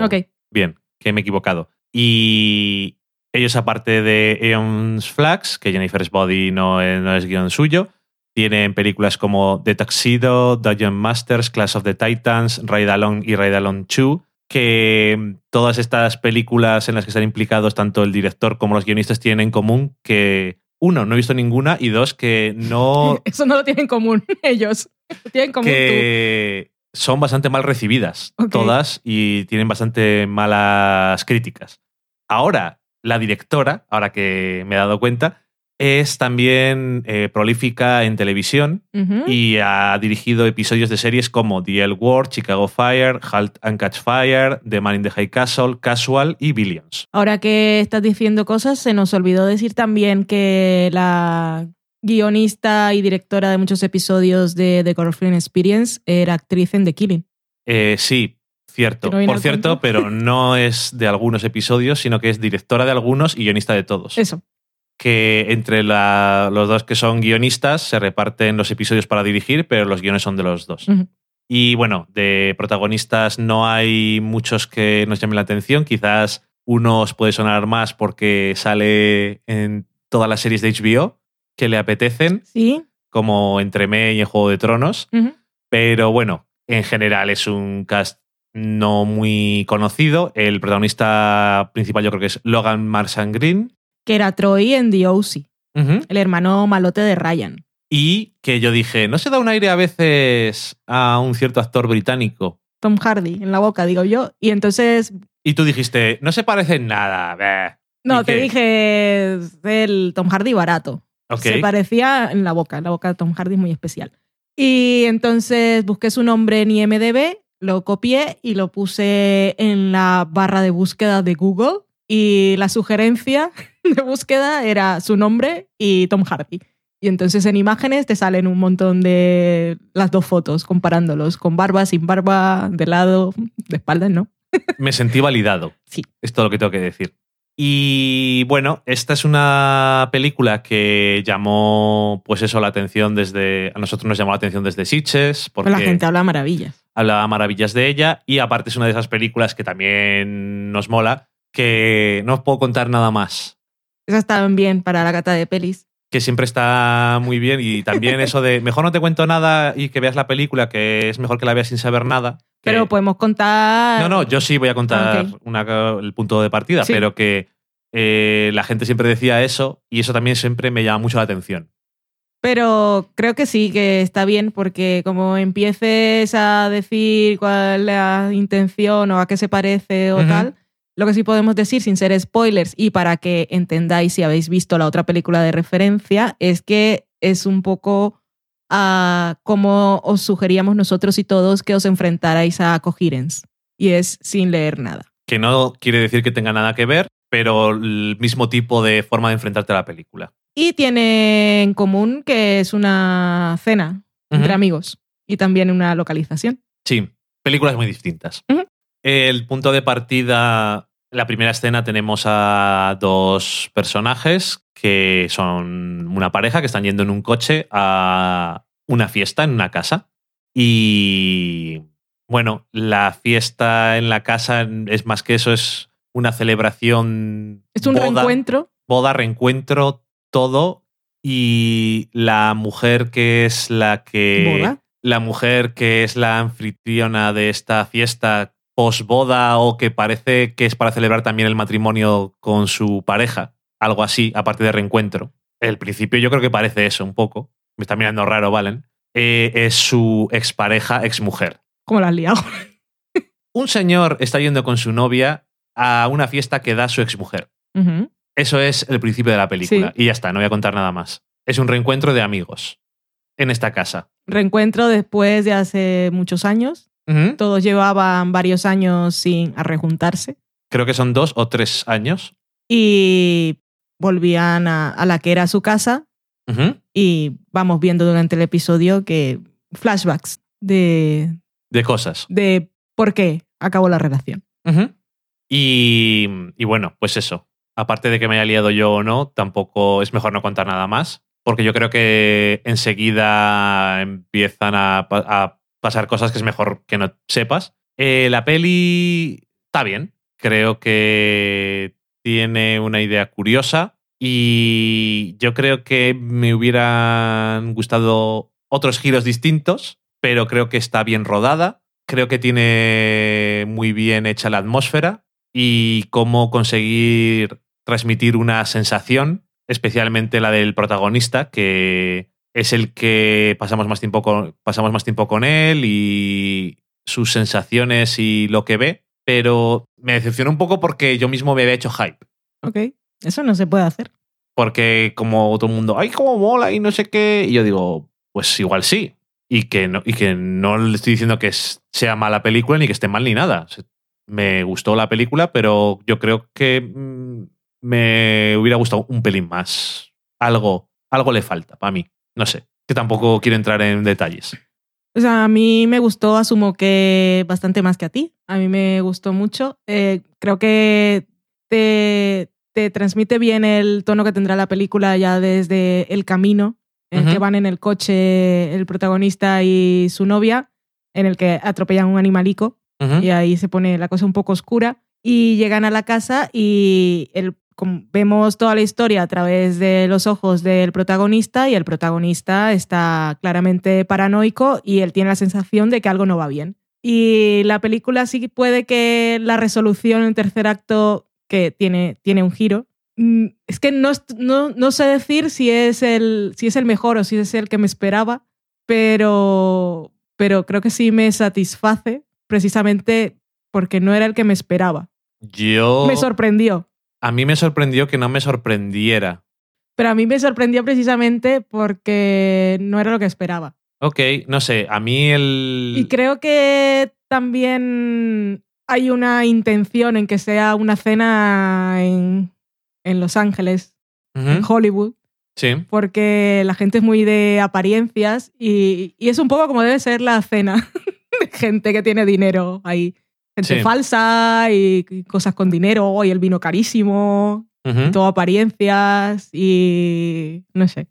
bien, que me he equivocado. Y ellos, aparte de Eon's Flags, que Jennifer's Body no es, no es guion suyo, tienen películas como The Tuxedo, Dungeon Masters, Clash of the Titans, Ride Along y Ride Along 2, que todas estas películas en las que están implicados tanto el director como los guionistas tienen en común que, uno, no he visto ninguna y dos, que no... Eso no lo tienen en común ellos. Lo tienen en común que son bastante mal recibidas todas y tienen bastante malas críticas. Ahora, la directora, ahora que me he dado cuenta, Es también eh, prolífica en televisión y ha dirigido episodios de series como The L Word, Chicago Fire, Halt and Catch Fire, The Man in the High Castle, Casual y Billions. Ahora que estás diciendo cosas, se nos olvidó decir también que la guionista y directora de muchos episodios de The Girlfriend Experience era actriz en The Killing. Eh, sí, cierto. ¿Que no viene Por cierto, pero no es de algunos episodios, sino que es directora de algunos y guionista de todos. Eso. Que entre la- los dos que son guionistas se reparten los episodios para dirigir, pero los guiones son de los dos. Y bueno, de protagonistas no hay muchos que nos llamen la atención. Quizás uno os puede sonar más porque sale en todas las series de HBO que le apetecen, Sí. como Entremé y en Juego de Tronos. Pero bueno, en general es un cast no muy conocido. El protagonista principal yo creo que es Logan Marsan Green. Que era Troy en The O.C., el hermano malote de Ryan. Y que yo dije, ¿no se da un aire a veces a un cierto actor británico? Tom Hardy en la boca, digo yo. Y entonces, Y tú dijiste, no se parece en nada. Beh". no, ¿Y te qué? dije el Tom Hardy barato. Se parecía en la boca. La boca de Tom Hardy es muy especial. Y entonces busqué su nombre en IMDB, lo copié y lo puse en la barra de búsqueda de Google. Y la sugerencia de búsqueda era su nombre y Tom Hardy. Y entonces en imágenes te salen un montón de las dos fotos, comparándolos con barba, sin barba, de lado, de espaldas, ¿no? Me sentí validado. Sí. Es todo lo que tengo que decir. Y bueno, esta es una película que llamó, pues eso, la atención desde. A nosotros nos llamó la atención desde Sitges, porque la gente habla maravillas. hablaba maravillas de ella. Y aparte es una de esas películas que también nos mola, que no os puedo contar nada más. Esas están bien para la cata de pelis. que siempre está muy bien y también eso de mejor no te cuento nada y que veas la película, que es mejor que la veas sin saber nada. que- Pero podemos contar... no, no, yo sí voy a contar una- el punto de partida, Sí. pero que eh, la gente siempre decía eso y eso también siempre me llama mucho la atención. Pero creo que sí, que está bien, porque como empieces a decir cuál es la intención o a qué se parece o tal, lo que sí podemos decir sin ser spoilers y para que entendáis si habéis visto la otra película de referencia, es que es un poco a como os sugeríamos nosotros y todos que os enfrentarais a Coherence. Y es sin leer nada. Que no quiere decir que tenga nada que ver, pero el mismo tipo de forma de enfrentarte a la película. Y tiene en común que es una cena entre amigos y también una localización. Sí, películas muy distintas. Ujú. El punto de partida, la primera escena tenemos a dos personajes que son una pareja que están yendo en un coche a una fiesta en una casa. Y bueno, la fiesta en la casa es más que eso, es una celebración. Es un boda, reencuentro. Boda, reencuentro, todo. Y la mujer que es la que Boda. la mujer que es la anfitriona de esta fiesta posboda o que parece que es para celebrar también el matrimonio con su pareja, algo así, aparte de reencuentro. El principio yo creo que parece eso un poco. Me está mirando raro, Valen. Eh, es su expareja, exmujer. ¿Cómo la has liado? Un señor está yendo con su novia a una fiesta que da su exmujer. Ujú. Eso es el principio de la película. Sí. Y ya está, no voy a contar nada más. Es un reencuentro de amigos en esta casa. Reencuentro después de hace muchos años. Todos llevaban varios años sin rejuntarse Creo que son dos o tres años. y volvían a, a la que era su casa y vamos viendo durante el episodio que flashbacks de, De cosas. de por qué acabó la relación. Y, y bueno, pues eso. Aparte de que me haya liado yo o no, tampoco es mejor no contar nada más. Porque yo creo que enseguida empiezan a pasar cosas que es mejor que no sepas. Eh, la peli está bien. Creo que tiene una idea curiosa. Y yo creo que me hubieran gustado otros giros distintos, pero creo que está bien rodada. Creo que tiene muy bien hecha la atmósfera y cómo conseguir transmitir una sensación, especialmente la del protagonista, que es el que pasamos más tiempo con, pasamos más tiempo con él y sus sensaciones y lo que ve. Pero me decepcionó un poco porque yo mismo me había hecho hype. ¿Ok? Eso no se puede hacer. Porque como todo el mundo, ay, cómo mola y no sé qué. Y yo digo, pues igual sí. Y que no, y que no le estoy diciendo que sea mala película ni que esté mal ni nada. Me gustó la película, pero yo creo que mm, me hubiera gustado un pelín más. Algo, algo le falta para mí. No sé. Que tampoco quiero entrar en detalles. O sea, a mí me gustó, asumo que bastante más que a ti. A mí me gustó mucho. Eh, creo que te, te transmite bien el tono que tendrá la película ya desde el camino en el Ujú. que van en el coche el protagonista y su novia, en el que atropellan un animalico y ahí se pone la cosa un poco oscura y llegan a la casa y el, vemos toda la historia a través de los ojos del protagonista y el protagonista está claramente paranoico y él tiene la sensación de que algo no va bien. Y la película sí puede que la resolución en tercer acto, que tiene, tiene un giro, mm, es que no, no, no sé decir si es, el, si es el mejor o si es el que me esperaba, pero, pero creo que sí me satisface precisamente porque no era el que me esperaba. Yo. Me sorprendió. A mí me sorprendió que no me sorprendiera. Pero a mí me sorprendió precisamente porque no era lo que esperaba. Ok, no sé. A mí el. Y creo que también hay una intención en que sea una cena en, en Los Ángeles, en Hollywood, Sí. porque la gente es muy de apariencias y, y es un poco como debe ser la cena de gente que tiene dinero ahí. Gente Sí. falsa y y cosas con dinero y el vino carísimo. Ujú. todo apariencias y no sé.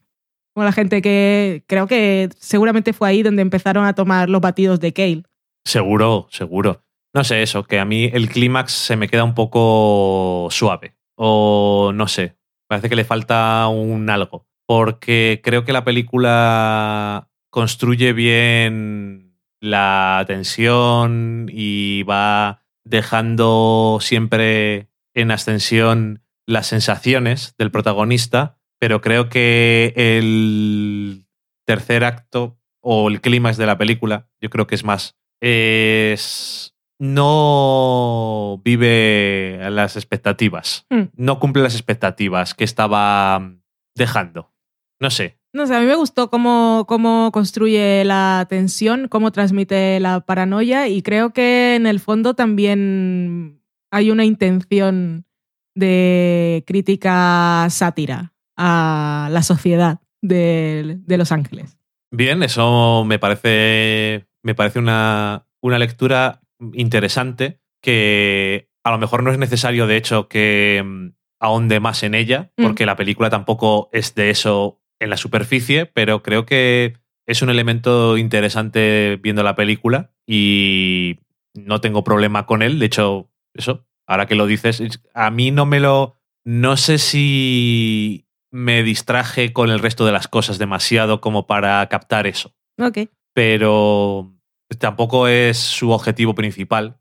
Como la gente que creo que seguramente fue ahí donde empezaron a tomar los batidos de Kale. Seguro, seguro. No sé, eso, que a mí el clímax se me queda un poco suave. O no sé, parece que le falta un algo. Porque creo que la película construye bien la tensión y va dejando siempre en ascensión las sensaciones del protagonista, pero creo que el tercer acto o el clímax de la película, yo creo que es más, es no vive las expectativas, Mm. no cumple las expectativas que estaba dejando. No sé, No sé, a mí me gustó cómo, cómo construye la tensión, cómo transmite la paranoia y creo que en el fondo también hay una intención de crítica sátira a la sociedad de, de Los Ángeles. Bien, eso me parece, me parece una, una lectura interesante que a lo mejor no es necesario, de hecho, que mm, ahonde más en ella, Mm. porque la película tampoco es de eso en la superficie, pero creo que es un elemento interesante viendo la película y no tengo problema con él. De hecho, eso, ahora que lo dices, es- a mí no me lo... No sé si me distraje con el resto de las cosas demasiado como para captar eso Ok. pero tampoco es su objetivo principal,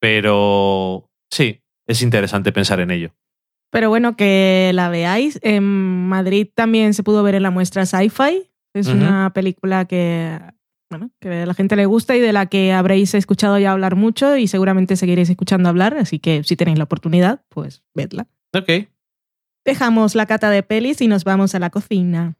pero sí, es interesante pensar en ello. Pero bueno, que la veáis. En Madrid también se pudo ver en la muestra Sci-Fi. Es una película que, bueno, que a la gente le gusta y de la que habréis escuchado ya hablar mucho y seguramente seguiréis escuchando hablar. Así que si tenéis la oportunidad, pues vedla. Ok. Dejamos la cata de pelis y nos vamos a la cocina.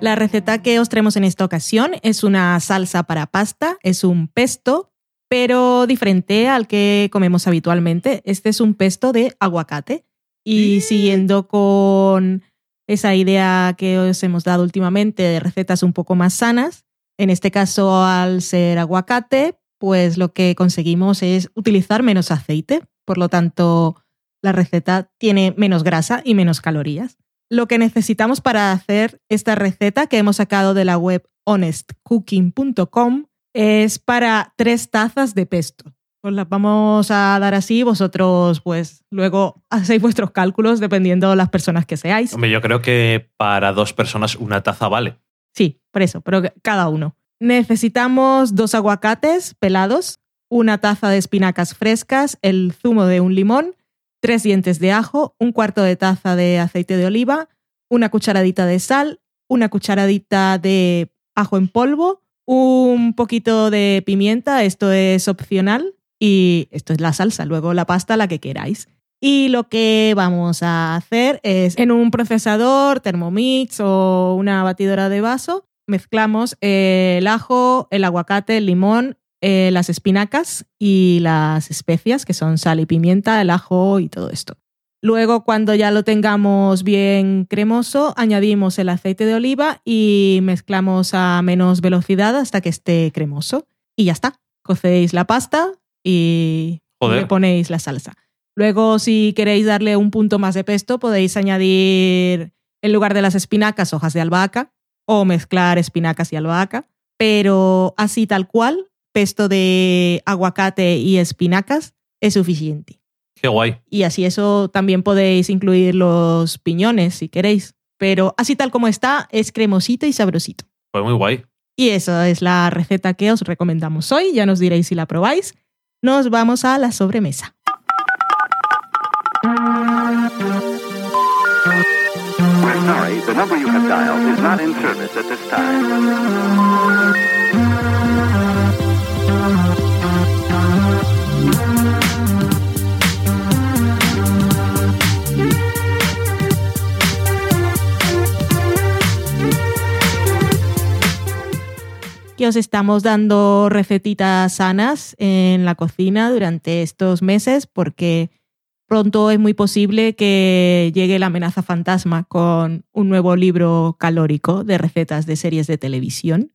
La receta que os traemos en esta ocasión es una salsa para pasta, es un pesto, pero diferente al que comemos habitualmente. Este es un pesto de aguacate. Y siguiendo con esa idea que os hemos dado últimamente de recetas un poco más sanas, en este caso al ser aguacate, pues lo que conseguimos es utilizar menos aceite. Por lo tanto, la receta tiene menos grasa y menos calorías. Lo que necesitamos para hacer esta receta que hemos sacado de la web honestcooking.com es para tres tazas de pesto. Os las vamos a dar así, vosotros pues luego hacéis vuestros cálculos dependiendo de las personas que seáis. Hombre, yo creo que para dos personas una taza vale. Sí, por eso, pero cada uno. Necesitamos dos aguacates pelados, una taza de espinacas frescas, el zumo de un limón, tres dientes de ajo, un cuarto de taza de aceite de oliva, una cucharadita de sal, una cucharadita de ajo en polvo, un poquito de pimienta, esto es opcional, y esto es la salsa, luego la pasta la que queráis. Y lo que vamos a hacer es en un procesador, Thermomix o una batidora de vaso, mezclamos el ajo, el aguacate, el limón, eh, las espinacas y las especias, que son sal y pimienta, el ajo y todo esto. Luego, cuando ya lo tengamos bien cremoso, añadimos el aceite de oliva y mezclamos a menos velocidad hasta que esté cremoso. Y ya está. Cocéis la pasta y Joder. le ponéis la salsa. Luego, si queréis darle un punto más de pesto, podéis añadir en lugar de las espinacas hojas de albahaca o mezclar espinacas y albahaca. Pero así tal cual, pesto de aguacate y espinacas es suficiente. Qué guay. Y así eso también podéis incluir los piñones si queréis. Pero así tal como está, es cremosito y sabrosito. Pues muy guay. Y esa es la receta que os recomendamos hoy. Ya nos diréis si la probáis. Nos vamos a la sobremesa. We're sorry, the number you have dialed is not in service at this time. Que os estamos dando recetitas sanas en la cocina durante estos meses porque pronto es muy posible que llegue la amenaza fantasma con un nuevo libro calórico de recetas de series de televisión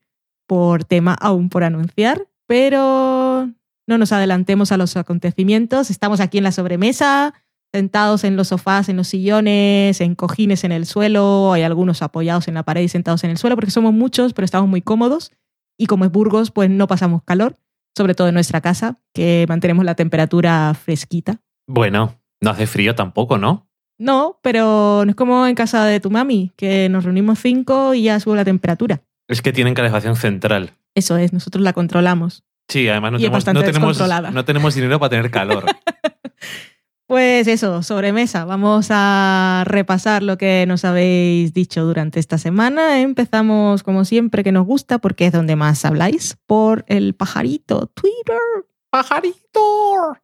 por tema aún por anunciar, pero no nos adelantemos a los acontecimientos. Estamos aquí en la sobremesa, sentados en los sofás, en los sillones, en cojines en el suelo, hay algunos apoyados en la pared y sentados en el suelo porque somos muchos, pero estamos muy cómodos y como es Burgos, pues no pasamos calor, sobre todo en nuestra casa, que mantenemos la temperatura fresquita. Bueno, no hace frío tampoco, ¿no? No, pero no es como en casa de tu mami, que nos reunimos cinco y ya sube la temperatura. Es que tienen calefacción central. Eso es, nosotros la controlamos. Sí, además no Y tenemos, no, tenemos, no tenemos dinero para tener calor. Pues eso, sobremesa. Vamos a repasar lo que nos habéis dicho durante esta semana. Empezamos, como siempre, que nos gusta, porque es donde más habláis, por el pajarito, Twitter. ¡Pajarito!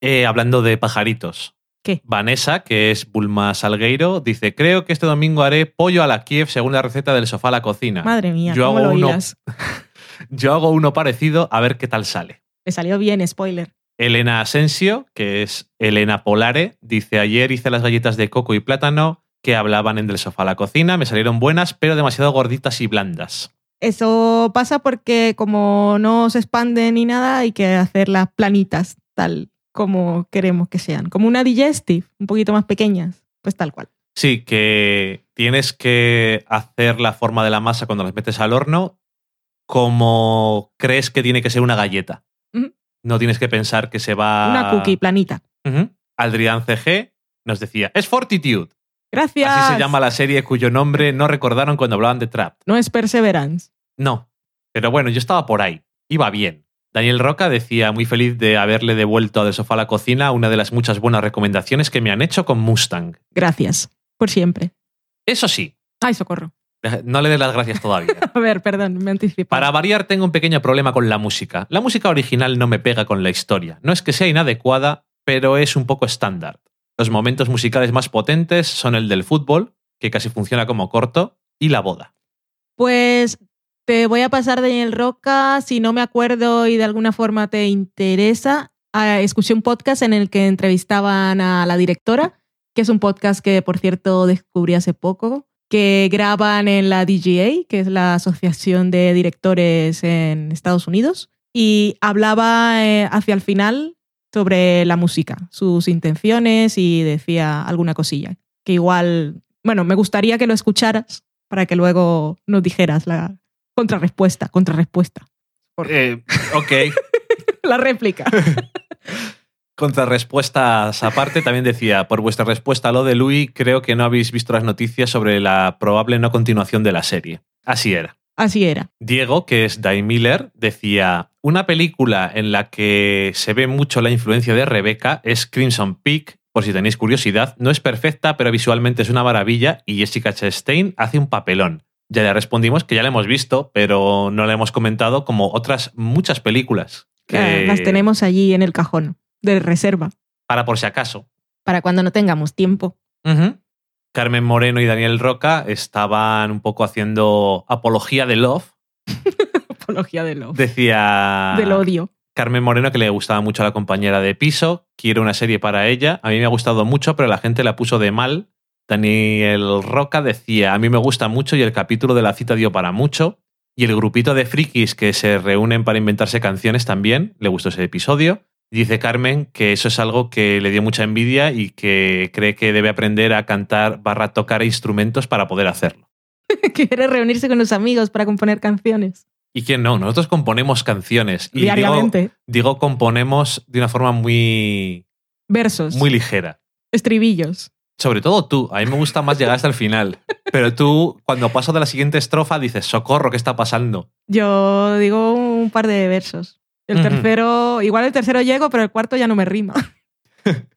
Eh, hablando de pajaritos. ¿Qué? Vanessa, que es Bulma Salgueiro, dice: Creo que este domingo haré pollo a la Kiev según la receta del sofá a la cocina. Madre mía, Yo ¿cómo hago lo uno-? Yo hago uno parecido a ver qué tal sale. Le salió bien, spoiler. Elena Asensio, que es Elena Polare, dice: Ayer hice las galletas de coco y plátano que hablaban en del sofá a la cocina. Me salieron buenas, pero demasiado gorditas y blandas. Eso pasa porque como no se expanden ni nada, hay que hacerlas planitas, tal como queremos que sean. Como una digestive, un poquito más pequeñas, pues tal cual. Sí, que tienes que hacer la forma de la masa cuando las metes al horno como crees que tiene que ser una galleta. No tienes que pensar que se va. Una cookie planita. Ujú. Adrián CG nos decía: Es Fortitude. Gracias. Así se llama la serie cuyo nombre no recordaron cuando hablaban de Trap. No es Perseverance. No. Pero bueno, yo estaba por ahí. Iba bien. Daniel Roca decía muy feliz de haberle devuelto del sofá a la cocina una de las muchas buenas recomendaciones que me han hecho con Mustang. Gracias. Por siempre. Eso sí, Ay, socorro. no le des las gracias todavía. A ver, perdón, me anticipé. Para variar, tengo un pequeño problema con la música. La música original no me pega con la historia. No es que sea inadecuada, pero es un poco estándar. Los momentos musicales más potentes son el del fútbol, que casi funciona como corto, y la boda. Pues te voy a pasar Daniel Roca, si no me acuerdo y de alguna forma te interesa. ah, escuché un podcast en el que entrevistaban a la directora, que es un podcast que, por cierto, descubrí hace poco, que graban en la DGA, que es la Asociación de Directores en Estados Unidos, y hablaba eh, hacia el final sobre la música, sus intenciones y decía alguna cosilla, que igual, bueno, me gustaría que lo escucharas para que luego nos dijeras la contrarrespuesta, contrarrespuesta, Eh, ok. la réplica. Contrarrespuestas aparte, también decía, por vuestra respuesta a lo de Louis, creo que no habéis visto las noticias sobre la probable no continuación de la serie. Así era. Así era. Diego, que es Dai Miller, decía, una película en la que se ve mucho la influencia de Rebecca es Crimson Peak por si tenéis curiosidad. No es perfecta, pero visualmente es una maravilla y Jessica Chastain hace un papelón. Ya le respondimos que ya la hemos visto, pero no la hemos comentado como otras muchas películas. Que... Las tenemos allí en el cajón de reserva Para por si acaso. para cuando no tengamos tiempo. Carmen Moreno y Daniel Roca estaban un poco haciendo apología de love. Apología del love. Decía Del odio. Carmen Moreno que le gustaba mucho a la compañera de piso, quiere una serie para ella. A mí me ha gustado mucho, pero la gente la puso de mal. Daniel Roca decía, a mí me gusta mucho y el capítulo de la cita dio para mucho. Y el grupito de frikis que se reúnen para inventarse canciones también, le gustó ese episodio. Dice Carmen que eso es algo que le dio mucha envidia y que cree que debe aprender a cantar barra tocar instrumentos para poder hacerlo. Quiere reunirse con los amigos para componer canciones. ¿Y quién no? Nosotros componemos canciones. Y digo, diariamente. digo componemos de una forma muy, Versos. muy ligera. Estribillos. Sobre todo tú, a mí me gusta más llegar hasta el final. Pero tú, cuando paso de la siguiente estrofa, dices, socorro, ¿qué está pasando? Yo digo un par de versos. El tercero, igual el tercero llego, pero el cuarto ya no me rima.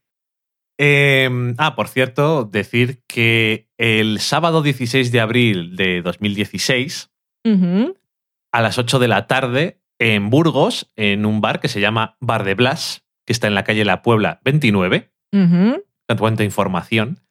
Eh, ah, por cierto, decir que el sábado 16 de abril de 2016, Ujú. a las 8 de la tarde, en Burgos, en un bar que se llama Bar de Blas, que está en la calle La Puebla 29, Ujú. cuenta información.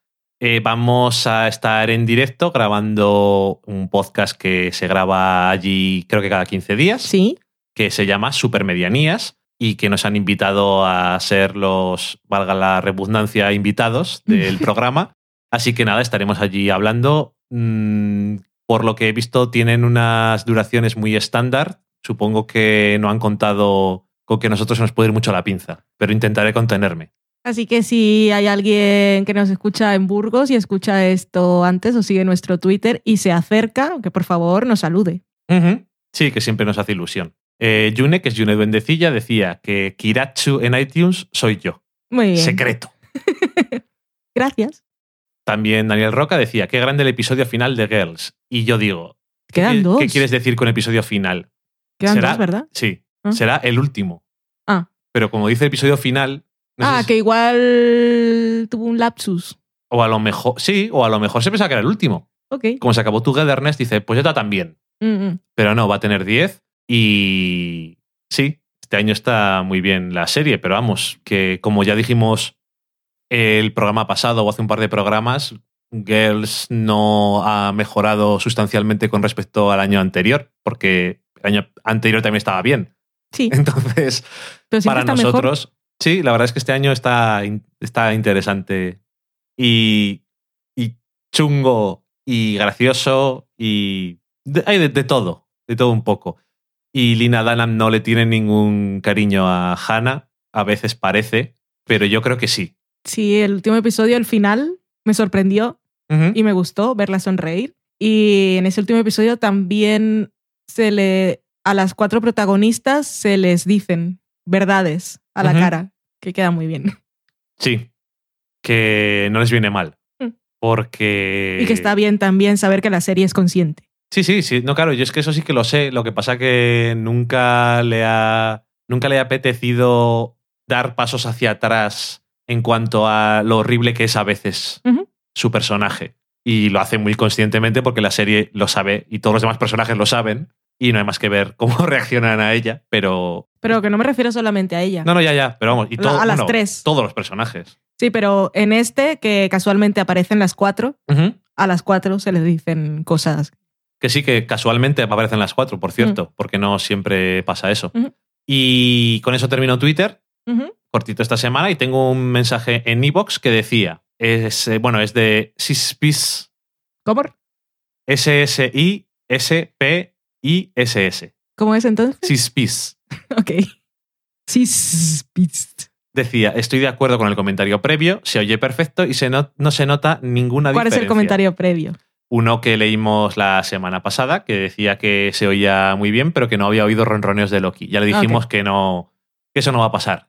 Eh, vamos a estar en directo grabando un podcast que se graba allí creo que cada 15 días. Sí. Que se llama Supermedianías y que nos han invitado a ser los, valga la redundancia, invitados del programa. Así que nada, estaremos allí hablando. Mm, por lo que he visto, tienen unas duraciones muy estándar. Supongo que no han contado con que nosotros se nos puede ir mucho la pinza, pero intentaré contenerme. Así que si hay alguien que nos escucha en Burgos y escucha esto antes o sigue nuestro Twitter y se acerca, que por favor nos salude. Sí, que siempre nos hace ilusión. Eh, Yune, que es Yune Duendecilla, decía que Kiratsu en iTunes soy yo. Muy bien. Secreto. Gracias. También Daniel Roca decía, qué grande el episodio final de Girls. Y yo digo, Quedan ¿qué, dos. ¿qué quieres decir con episodio final? Quedan ¿Será? dos, ¿verdad? Sí, ¿Ah? será el último. Ah. Pero como dice episodio final, no ah, sé si- que igual tuvo un lapsus. o a lo mejor, sí, o a lo mejor se pensaba que era el último. Ok. Como se acabó Togetherness, dice, pues ya también. Mm, mm. Pero no, va a tener 10 y sí, este año está muy bien la serie, pero vamos, que como ya dijimos el programa pasado o hace un par de programas, Girls no ha mejorado sustancialmente con respecto al año anterior, porque el año anterior también estaba bien. Sí, Entonces, pero para mejor. nosotros, sí, la verdad es que este año está, está interesante y, y chungo y gracioso y de- hay de, de todo, de todo un poco. Y Lina Dunham no le tiene ningún cariño a Hannah, a veces parece, pero yo creo que sí. Sí, el último episodio, el final, me sorprendió y me gustó verla sonreír. Y en ese último episodio también se le a las cuatro protagonistas se les dicen verdades a la cara, que queda muy bien. Sí, que no les viene mal. Mm. Porque... Y que está bien también saber que la serie es consciente. Sí, sí, sí. No, claro, yo es que eso sí que lo sé. Lo que pasa que nunca le ha. Nunca le ha apetecido dar pasos hacia atrás en cuanto a lo horrible que es a veces su personaje. Y lo hace muy conscientemente porque la serie lo sabe y todos los demás personajes lo saben. Y no hay más que ver cómo reaccionan a ella. Pero. Pero que no me refiero solamente a ella. No, no, ya, ya. Pero vamos. Y todo, a las bueno, tres. Todos los personajes. Sí, pero en este, que casualmente aparecen las cuatro, a las cuatro se les dicen cosas. Que sí, que casualmente aparecen las cuatro, por cierto, porque no siempre pasa eso. Y con eso termino Twitter. Cortito esta semana y tengo un mensaje en Evox que decía, es, eh, bueno, es de Sispis, ¿Cómo? S-S-I-S-P-I-S-S. ¿Cómo es entonces? Sispis. Ok. Sí, spitz. Decía, estoy de acuerdo con el comentario previo, se oye perfecto y se no, no se nota ninguna ¿Cuál es diferencia. el comentario previo? Uno que leímos la semana pasada, que decía que se oía muy bien, pero que no había oído ronroneos de Loki. Ya le dijimos Ok. que no, que eso no va a pasar.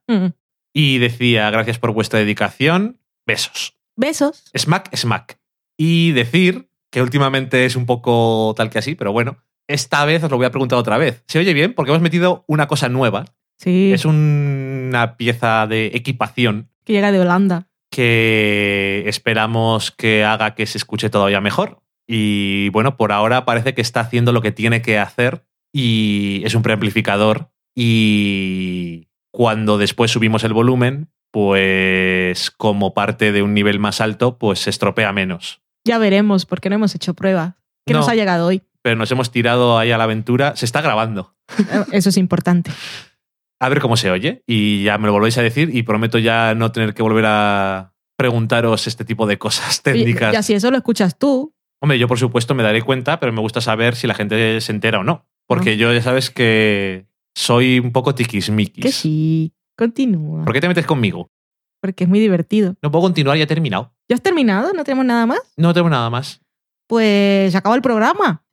Y decía, gracias por vuestra dedicación, besos. Besos. Smack, smack. Y decir que últimamente es un poco tal que así, pero bueno, esta vez os lo voy a preguntar otra vez. ¿Se oye bien? Porque hemos metido una cosa nueva. Sí. Es una pieza de equipación Que llega de Holanda. que esperamos que haga que se escuche todavía mejor. Y bueno, por ahora parece que está haciendo lo que tiene que hacer y es un preamplificador y cuando después subimos el volumen, pues como parte de un nivel más alto, pues se estropea menos. Ya veremos, porque no hemos hecho prueba. ¿Qué No. nos ha llegado hoy? Pero nos hemos tirado ahí a la aventura. Se está grabando. Eh, Eso es importante. A ver cómo se oye y ya me lo volvéis a decir y prometo ya no tener que volver a preguntaros este tipo de cosas Y, técnicas. y así eso lo escuchas tú. Hombre, yo por supuesto me daré cuenta, pero me gusta saber si la gente se entera o no. Porque yo ya sabes que soy un poco tiquismiquis. Que sí. Continúa. ¿Por qué te metes conmigo? Porque es muy divertido. No puedo continuar, ya he terminado. ¿Ya has terminado? ¿No tenemos nada más? No tengo nada más. Pues se acabó el programa.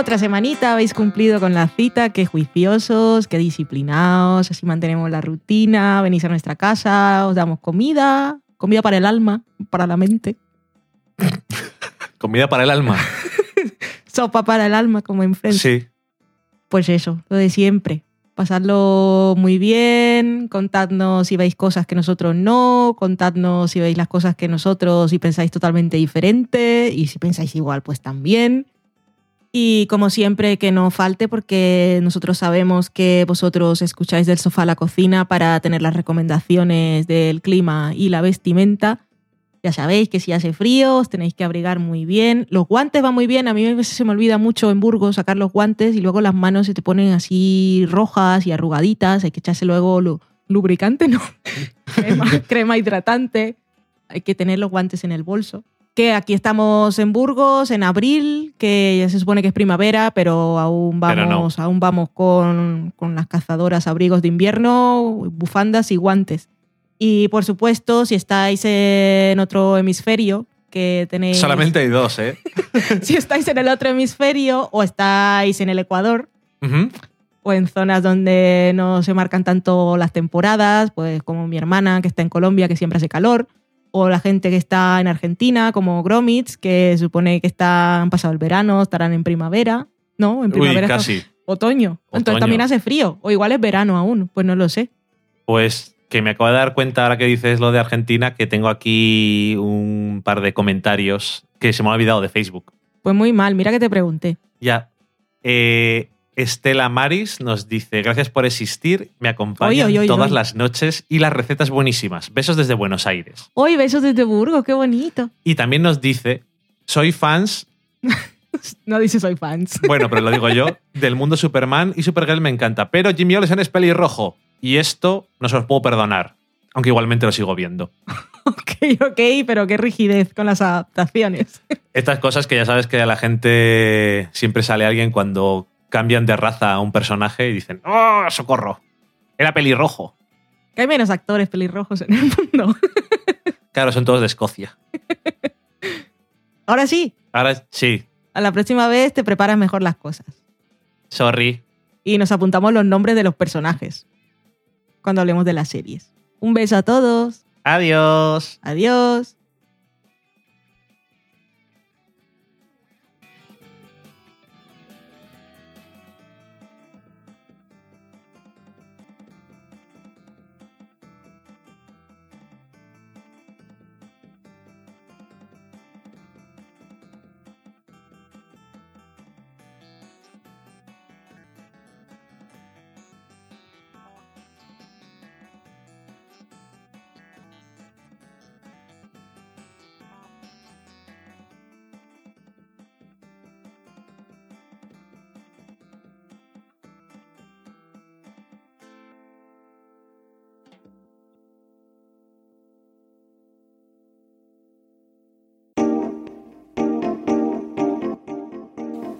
Otra semanita habéis cumplido con la cita, qué juiciosos, qué disciplinados, así mantenemos la rutina, venís a nuestra casa, os damos comida, comida para el alma, para la mente, Comida para el alma. sopa para el alma, como en Friends. sí. Pues eso, lo de siempre. Pasadlo muy bien, contadnos si veis cosas que nosotros no, contadnos si veis las cosas que nosotros y pensáis totalmente diferente, y si pensáis igual, pues también. Y como siempre, que no falte, porque nosotros sabemos que vosotros escucháis del sofá a la cocina para tener las recomendaciones del clima y la vestimenta. Ya sabéis que si hace frío os tenéis que abrigar muy bien. Los guantes van muy bien. A mí a veces se me olvida mucho en Burgos sacar los guantes y luego las manos se te ponen así rojas y arrugaditas. Hay que echarse luego lu- lubricante, ¿no? crema, crema hidratante. Hay que tener los guantes en el bolso. Que aquí estamos en Burgos en abril, que ya se supone que es primavera, pero aún Pero no. vamos, aún vamos con, con las cazadoras, abrigos de invierno, bufandas y guantes. Y por supuesto, si estáis en otro hemisferio, que tenéis. Solamente hay dos, ¿eh? Si estáis en el otro hemisferio o estáis en el Ecuador Ujú. o en zonas donde no se marcan tanto las temporadas, pues como mi hermana que está en Colombia, que siempre hace calor, o la gente que está en Argentina, como Gromits, que supone que está, han pasado el verano, estarán en primavera. No, en Uy, primavera. está- casi. Otoño. Entonces Otoño. también hace frío. O igual es verano aún. Pues no lo sé. Pues que me acabo de dar cuenta ahora que dices lo de Argentina, que tengo aquí un par de comentarios que se me han olvidado de Facebook. Pues muy mal. Mira que te pregunté. Ya. Eh, Estela Maris nos dice, gracias por existir, me acompañan Oy, oy, oy, todas las noches y las recetas buenísimas. Besos desde Buenos Aires. Hoy besos desde Burgos. Qué bonito. Y también nos dice, soy fans, No dice soy fans. bueno, pero lo digo yo, del mundo Superman y Supergirl me encanta, pero Jimmy Olsen es pelirrojo y esto no se los puedo perdonar, aunque igualmente lo sigo viendo. ok, ok, pero qué rigidez con las adaptaciones. Estas cosas que ya sabes que a la gente siempre sale alguien cuando cambian de raza a un personaje y dicen, ¡Oh, socorro! Era pelirrojo. Que hay menos actores pelirrojos en el mundo. Claro, son todos de Escocia. Ahora sí, Ahora sí, a la próxima vez te preparas mejor las cosas. sorry. Y nos apuntamos los nombres de los personajes cuando hablemos de las series. Un beso a todos. Adiós. Adiós.